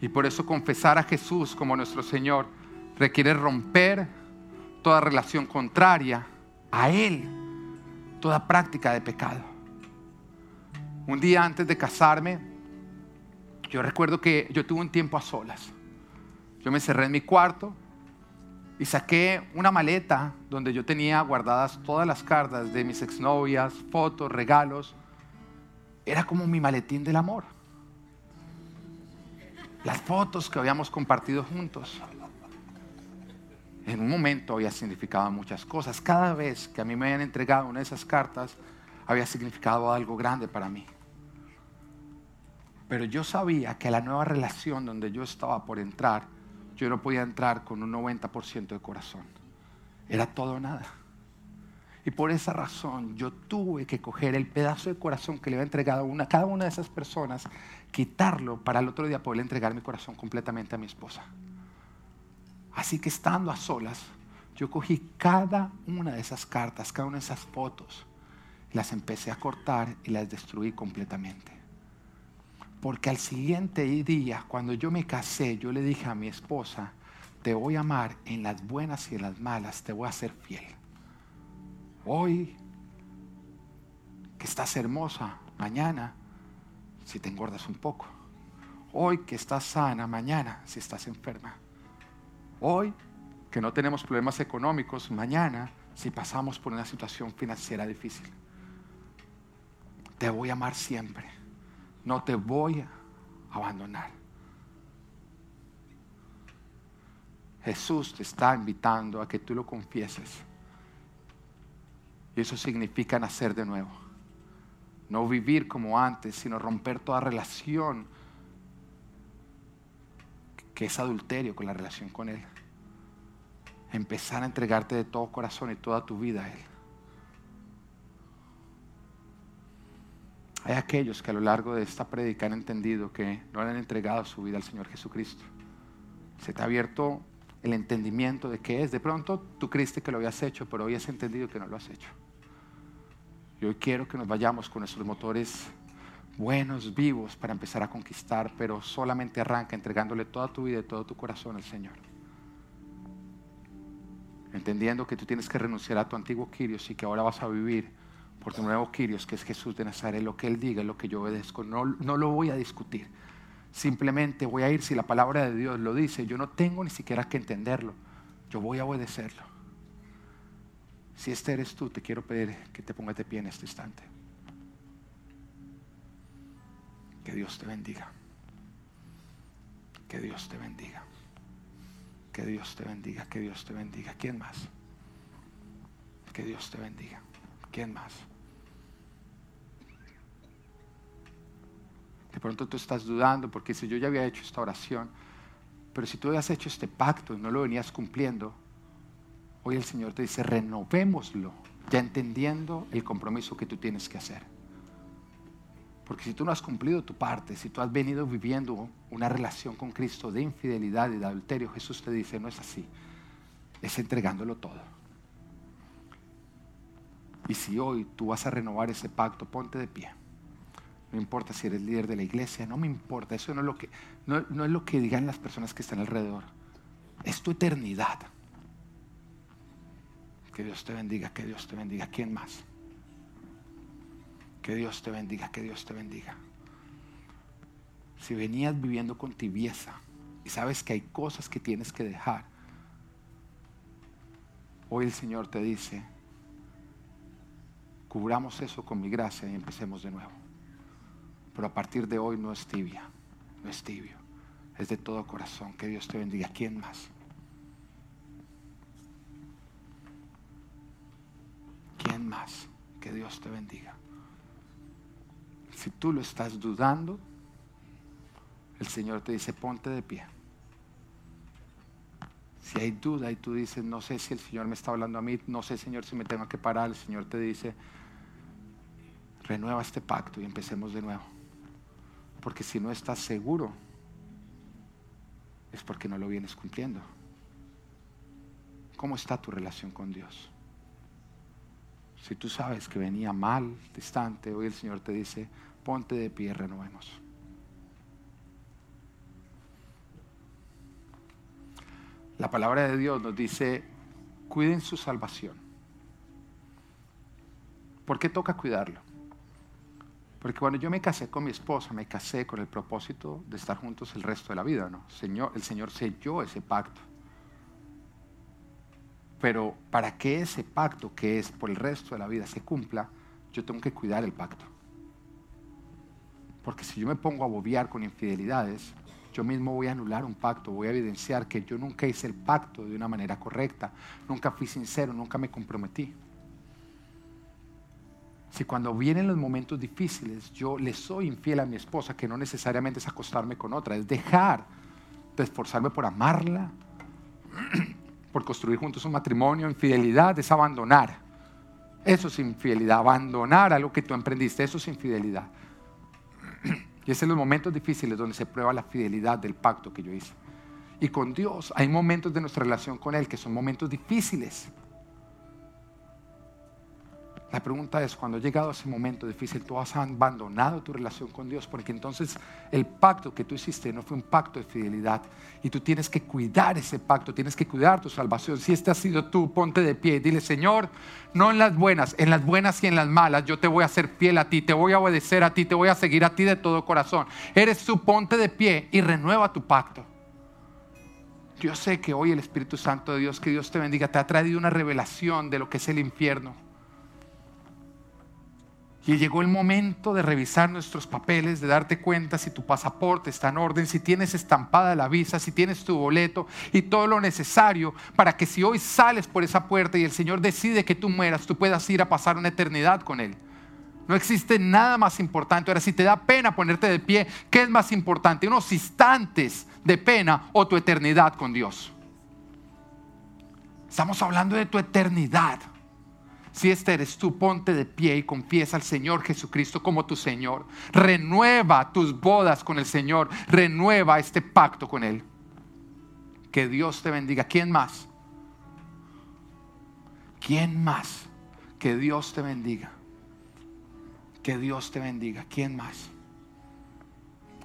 S1: Y por eso confesar a Jesús como nuestro Señor requiere romper toda relación contraria a Él, toda práctica de pecado. Un día antes de casarme, yo recuerdo que yo tuve un tiempo a solas. Yo me cerré en mi cuarto y saqué una maleta donde yo tenía guardadas todas las cartas de mis exnovias, fotos, regalos. Era como mi maletín del amor. Las fotos que habíamos compartido juntos. En un momento había significado muchas cosas. Cada vez que a mí me habían entregado una de esas cartas, había significado algo grande para mí. Pero yo sabía que la nueva relación donde yo estaba por entrar, yo no podía entrar con un 90% de corazón. Era todo nada. Y por esa razón yo tuve que coger el pedazo de corazón que le había entregado a cada una de esas personas, quitarlo para el otro día poder entregar mi corazón completamente a mi esposa. Así que estando a solas, yo cogí cada una de esas cartas, cada una de esas fotos, las empecé a cortar y las destruí completamente. Porque al siguiente día, cuando yo me casé, yo le dije a mi esposa, te voy a amar en las buenas y en las malas, te voy a ser fiel. Hoy, que estás hermosa, mañana, si te engordas un poco. Hoy que estás sana, mañana, si estás enferma. Hoy que no tenemos problemas económicos, mañana, si pasamos por una situación financiera difícil. Te voy a amar siempre no te voy a abandonar. Jesús te está invitando a que tú lo confieses. Y eso significa nacer de nuevo. No vivir como antes, sino romper toda relación que es adulterio con la relación con Él. Empezar a entregarte de todo corazón y toda tu vida a Él. Hay aquellos que a lo largo de esta predica han entendido que no han entregado su vida al Señor Jesucristo. Se te ha abierto el entendimiento de qué es. De pronto tú creíste que lo habías hecho, pero hoy has entendido que no lo has hecho. Y hoy quiero que nos vayamos con nuestros motores buenos, vivos, para empezar a conquistar, pero solamente arranca entregándole toda tu vida y todo tu corazón al Señor. Entendiendo que tú tienes que renunciar a tu antiguo Quirios y que ahora vas a vivir por tu nuevo Quirios, que es Jesús de Nazaret. Lo que Él diga es lo que yo obedezco. No, no lo voy a discutir. Simplemente voy a ir si la palabra de Dios lo dice. Yo no tengo ni siquiera que entenderlo. Yo voy a obedecerlo. Si este eres tú, te quiero pedir que te pongas de pie en este instante. Que Dios te bendiga. Que Dios te bendiga. Que Dios te bendiga. Que Dios te bendiga. ¿Quién más? Que Dios te bendiga. ¿Quién más? De pronto tú estás dudando porque si yo ya había hecho esta oración, pero si tú habías hecho este pacto y no lo venías cumpliendo, hoy el Señor te dice, renovémoslo, ya entendiendo el compromiso que tú tienes que hacer. Porque si tú no has cumplido tu parte, si tú has venido viviendo una relación con Cristo de infidelidad y de adulterio, Jesús te dice, no es así, es entregándolo todo. Y si hoy tú vas a renovar ese pacto, ponte de pie. No importa si eres líder de la iglesia, no me importa. Eso no es lo que, no, es lo que digan las personas que están alrededor. Es tu eternidad. Que Dios te bendiga, que Dios te bendiga. ¿Quién más? Que Dios te bendiga, que Dios te bendiga. Si venías viviendo con tibieza y sabes que hay cosas que tienes que dejar, hoy el Señor te dice, cubramos eso con mi gracia y empecemos de nuevo. Pero a partir de hoy no es tibia, no es tibio, es de todo corazón. Que Dios te bendiga. ¿Quién más? ¿Quién más? Que Dios te bendiga. Si tú lo estás dudando, el Señor te dice, ponte de pie. Si hay duda y tú dices, no sé si el Señor me está hablando a mí, no sé, Señor, si me tengo que parar, el Señor te dice, renueva este pacto y empecemos de nuevo. Porque si no estás seguro, es porque no lo vienes cumpliendo. ¿Cómo está tu relación con Dios? Si tú sabes que venía mal, distante, hoy el Señor te dice, ponte de pie, renovemos. La palabra de Dios nos dice, cuiden su salvación. ¿Por qué toca cuidarlo? Porque cuando yo me casé con mi esposa, me casé con el propósito de estar juntos el resto de la vida, ¿no? Señor, el Señor selló ese pacto. Pero para que ese pacto, que es por el resto de la vida, se cumpla, yo tengo que cuidar el pacto. Porque si yo me pongo a bobear con infidelidades, yo mismo voy a anular un pacto, voy a evidenciar que yo nunca hice el pacto de una manera correcta, nunca fui sincero, nunca me comprometí. Si cuando vienen los momentos difíciles yo le soy infiel a mi esposa, que no necesariamente es acostarme con otra, es dejar de esforzarme por amarla, <clears throat> por construir juntos un matrimonio, infidelidad es abandonar. Eso es infidelidad, abandonar a lo que tú emprendiste, eso es infidelidad. <clears throat> Y es en los momentos difíciles donde se prueba la fidelidad del pacto que yo hice. Y con Dios hay momentos de nuestra relación con Él que son momentos difíciles. La pregunta es, cuando ha llegado ese momento difícil, tú has abandonado tu relación con Dios, porque entonces el pacto que tú hiciste no fue un pacto de fidelidad. Y tú tienes que cuidar ese pacto, tienes que cuidar tu salvación. Si este ha sido tú, ponte de pie y dile, Señor, no en las buenas, en las buenas y en las malas, yo te voy a ser fiel a ti, te voy a obedecer a ti, te voy a seguir a ti de todo corazón. Eres tú, ponte de pie y renueva tu pacto. Yo sé que hoy el Espíritu Santo de Dios, que Dios te bendiga, te ha traído una revelación de lo que es el infierno y llegó el momento de revisar nuestros papeles, de darte cuenta si tu pasaporte está en orden, si tienes estampada la visa, si tienes tu boleto y todo lo necesario para que si hoy sales por esa puerta y el Señor decide que tú mueras, tú puedas ir a pasar una eternidad con Él. No existe nada más importante. Ahora, si te da pena ponerte de pie, ¿qué es más importante? ¿Unos instantes de pena o tu eternidad con Dios? Estamos hablando de tu eternidad. Si este eres tú, ponte de pie y confiesa al Señor Jesucristo como tu Señor. Renueva tus bodas con el Señor. Renueva este pacto con Él. Que Dios te bendiga. ¿Quién más? ¿Quién más? Que Dios te bendiga. Que Dios te bendiga. ¿Quién más?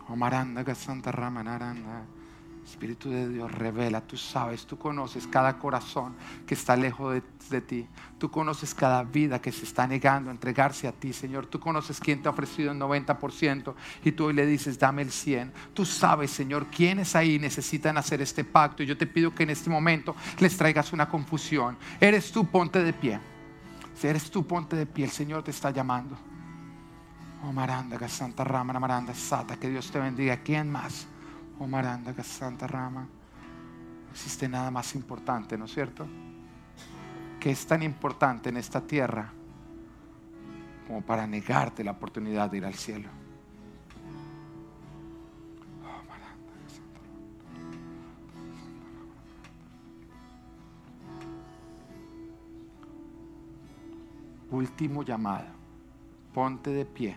S1: Omaranda, Santa Ramanaranda. Espíritu de Dios, revela, tú sabes, tú conoces cada corazón que está lejos de, ti. Tú conoces cada vida que se está negando a entregarse a ti, Señor. Tú conoces quién te ha ofrecido el 90% y tú hoy le dices, dame el 100. Tú sabes, Señor, quiénes ahí necesitan hacer este pacto. Y yo te pido que en este momento les traigas una confusión. Eres tú, ponte de pie. Si eres tú, ponte de pie. El Señor te está llamando. Oh, Maranda, Santa Rama, Maranda, Sata, que Dios te bendiga. ¿Quién más? Oh Maranda, Santa Rama. No existe nada más importante, ¿no es cierto? Que es tan importante en esta tierra como para negarte la oportunidad de ir al cielo. Último llamado. Ponte de pie.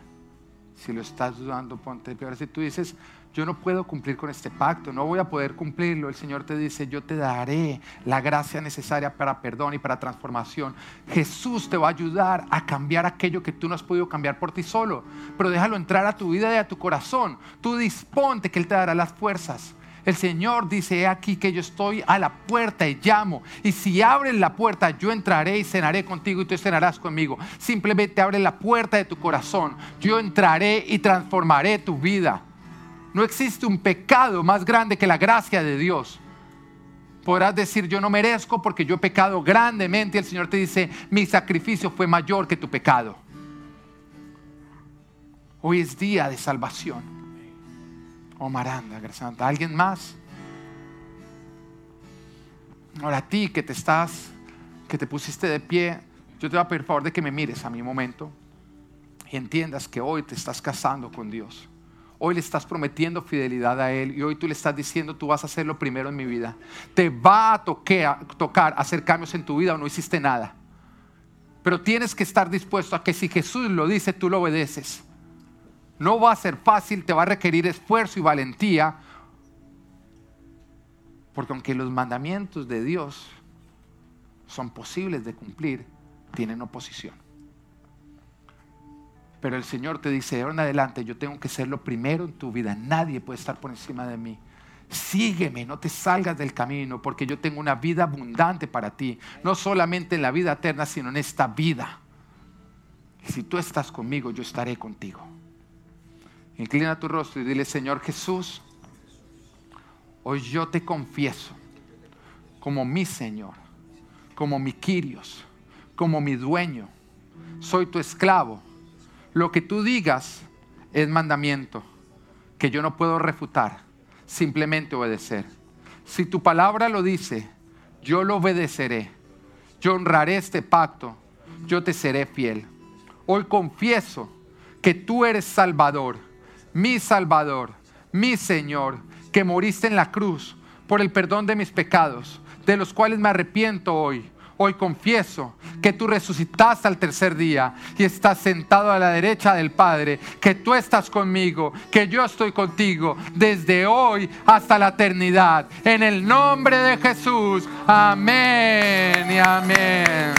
S1: Si lo estás dudando, ponte de pie. Ahora si tú dices, yo no puedo cumplir con este pacto, no voy a poder cumplirlo. El Señor te dice, yo te daré la gracia necesaria para perdón y para transformación. Jesús te va a ayudar a cambiar aquello que tú no has podido cambiar por ti solo, pero déjalo entrar a tu vida y a tu corazón. Tú disponte que Él te dará las fuerzas. El Señor dice, he aquí que yo estoy a la puerta y llamo. Y si abres la puerta, yo entraré y cenaré contigo y tú cenarás conmigo. Simplemente abre la puerta de tu corazón. Yo entraré y transformaré tu vida. No existe un pecado más grande que la gracia de Dios. Podrás decir, yo no merezco porque yo he pecado grandemente. El Señor te dice, mi sacrificio fue mayor que tu pecado. Hoy es día de salvación. Oh Maranda, Santa. ¿Alguien más? Ahora a ti que te estás, que te pusiste de pie, yo te voy a pedir favor de que me mires a mi momento y entiendas que hoy te estás casando con Dios. Hoy le estás prometiendo fidelidad a Él y hoy tú le estás diciendo, tú vas a hacer lo primero en mi vida. Te va a, tocar hacer cambios en tu vida o no hiciste nada. Pero tienes que estar dispuesto a que si Jesús lo dice, tú lo obedeces. No va a ser fácil, te va a requerir esfuerzo y valentía. Porque aunque los mandamientos de Dios son posibles de cumplir, tienen oposición. Pero el Señor te dice, de ahora en adelante yo tengo que ser lo primero en tu vida. Nadie puede estar por encima de mí. Sígueme, no te salgas del camino, porque yo tengo una vida abundante para ti. No solamente en la vida eterna, sino en esta vida. Y si tú estás conmigo, yo estaré contigo. Inclina tu rostro y dile, Señor Jesús, hoy yo te confieso como mi Señor, como mi Quirios, como mi dueño. Soy tu esclavo lo que tú digas es mandamiento que yo no puedo refutar, simplemente obedecer. Si tu palabra lo dice, yo lo obedeceré. Yo honraré este pacto, yo te seré fiel. Hoy confieso que tú eres Salvador, mi Salvador, mi Señor, que moriste en la cruz por el perdón de mis pecados, de los cuales me arrepiento hoy Hoy confieso que tú resucitaste al tercer día y estás sentado a la derecha del Padre, que tú estás conmigo, que yo estoy contigo desde hoy hasta la eternidad. En el nombre de Jesús. Amén y amén.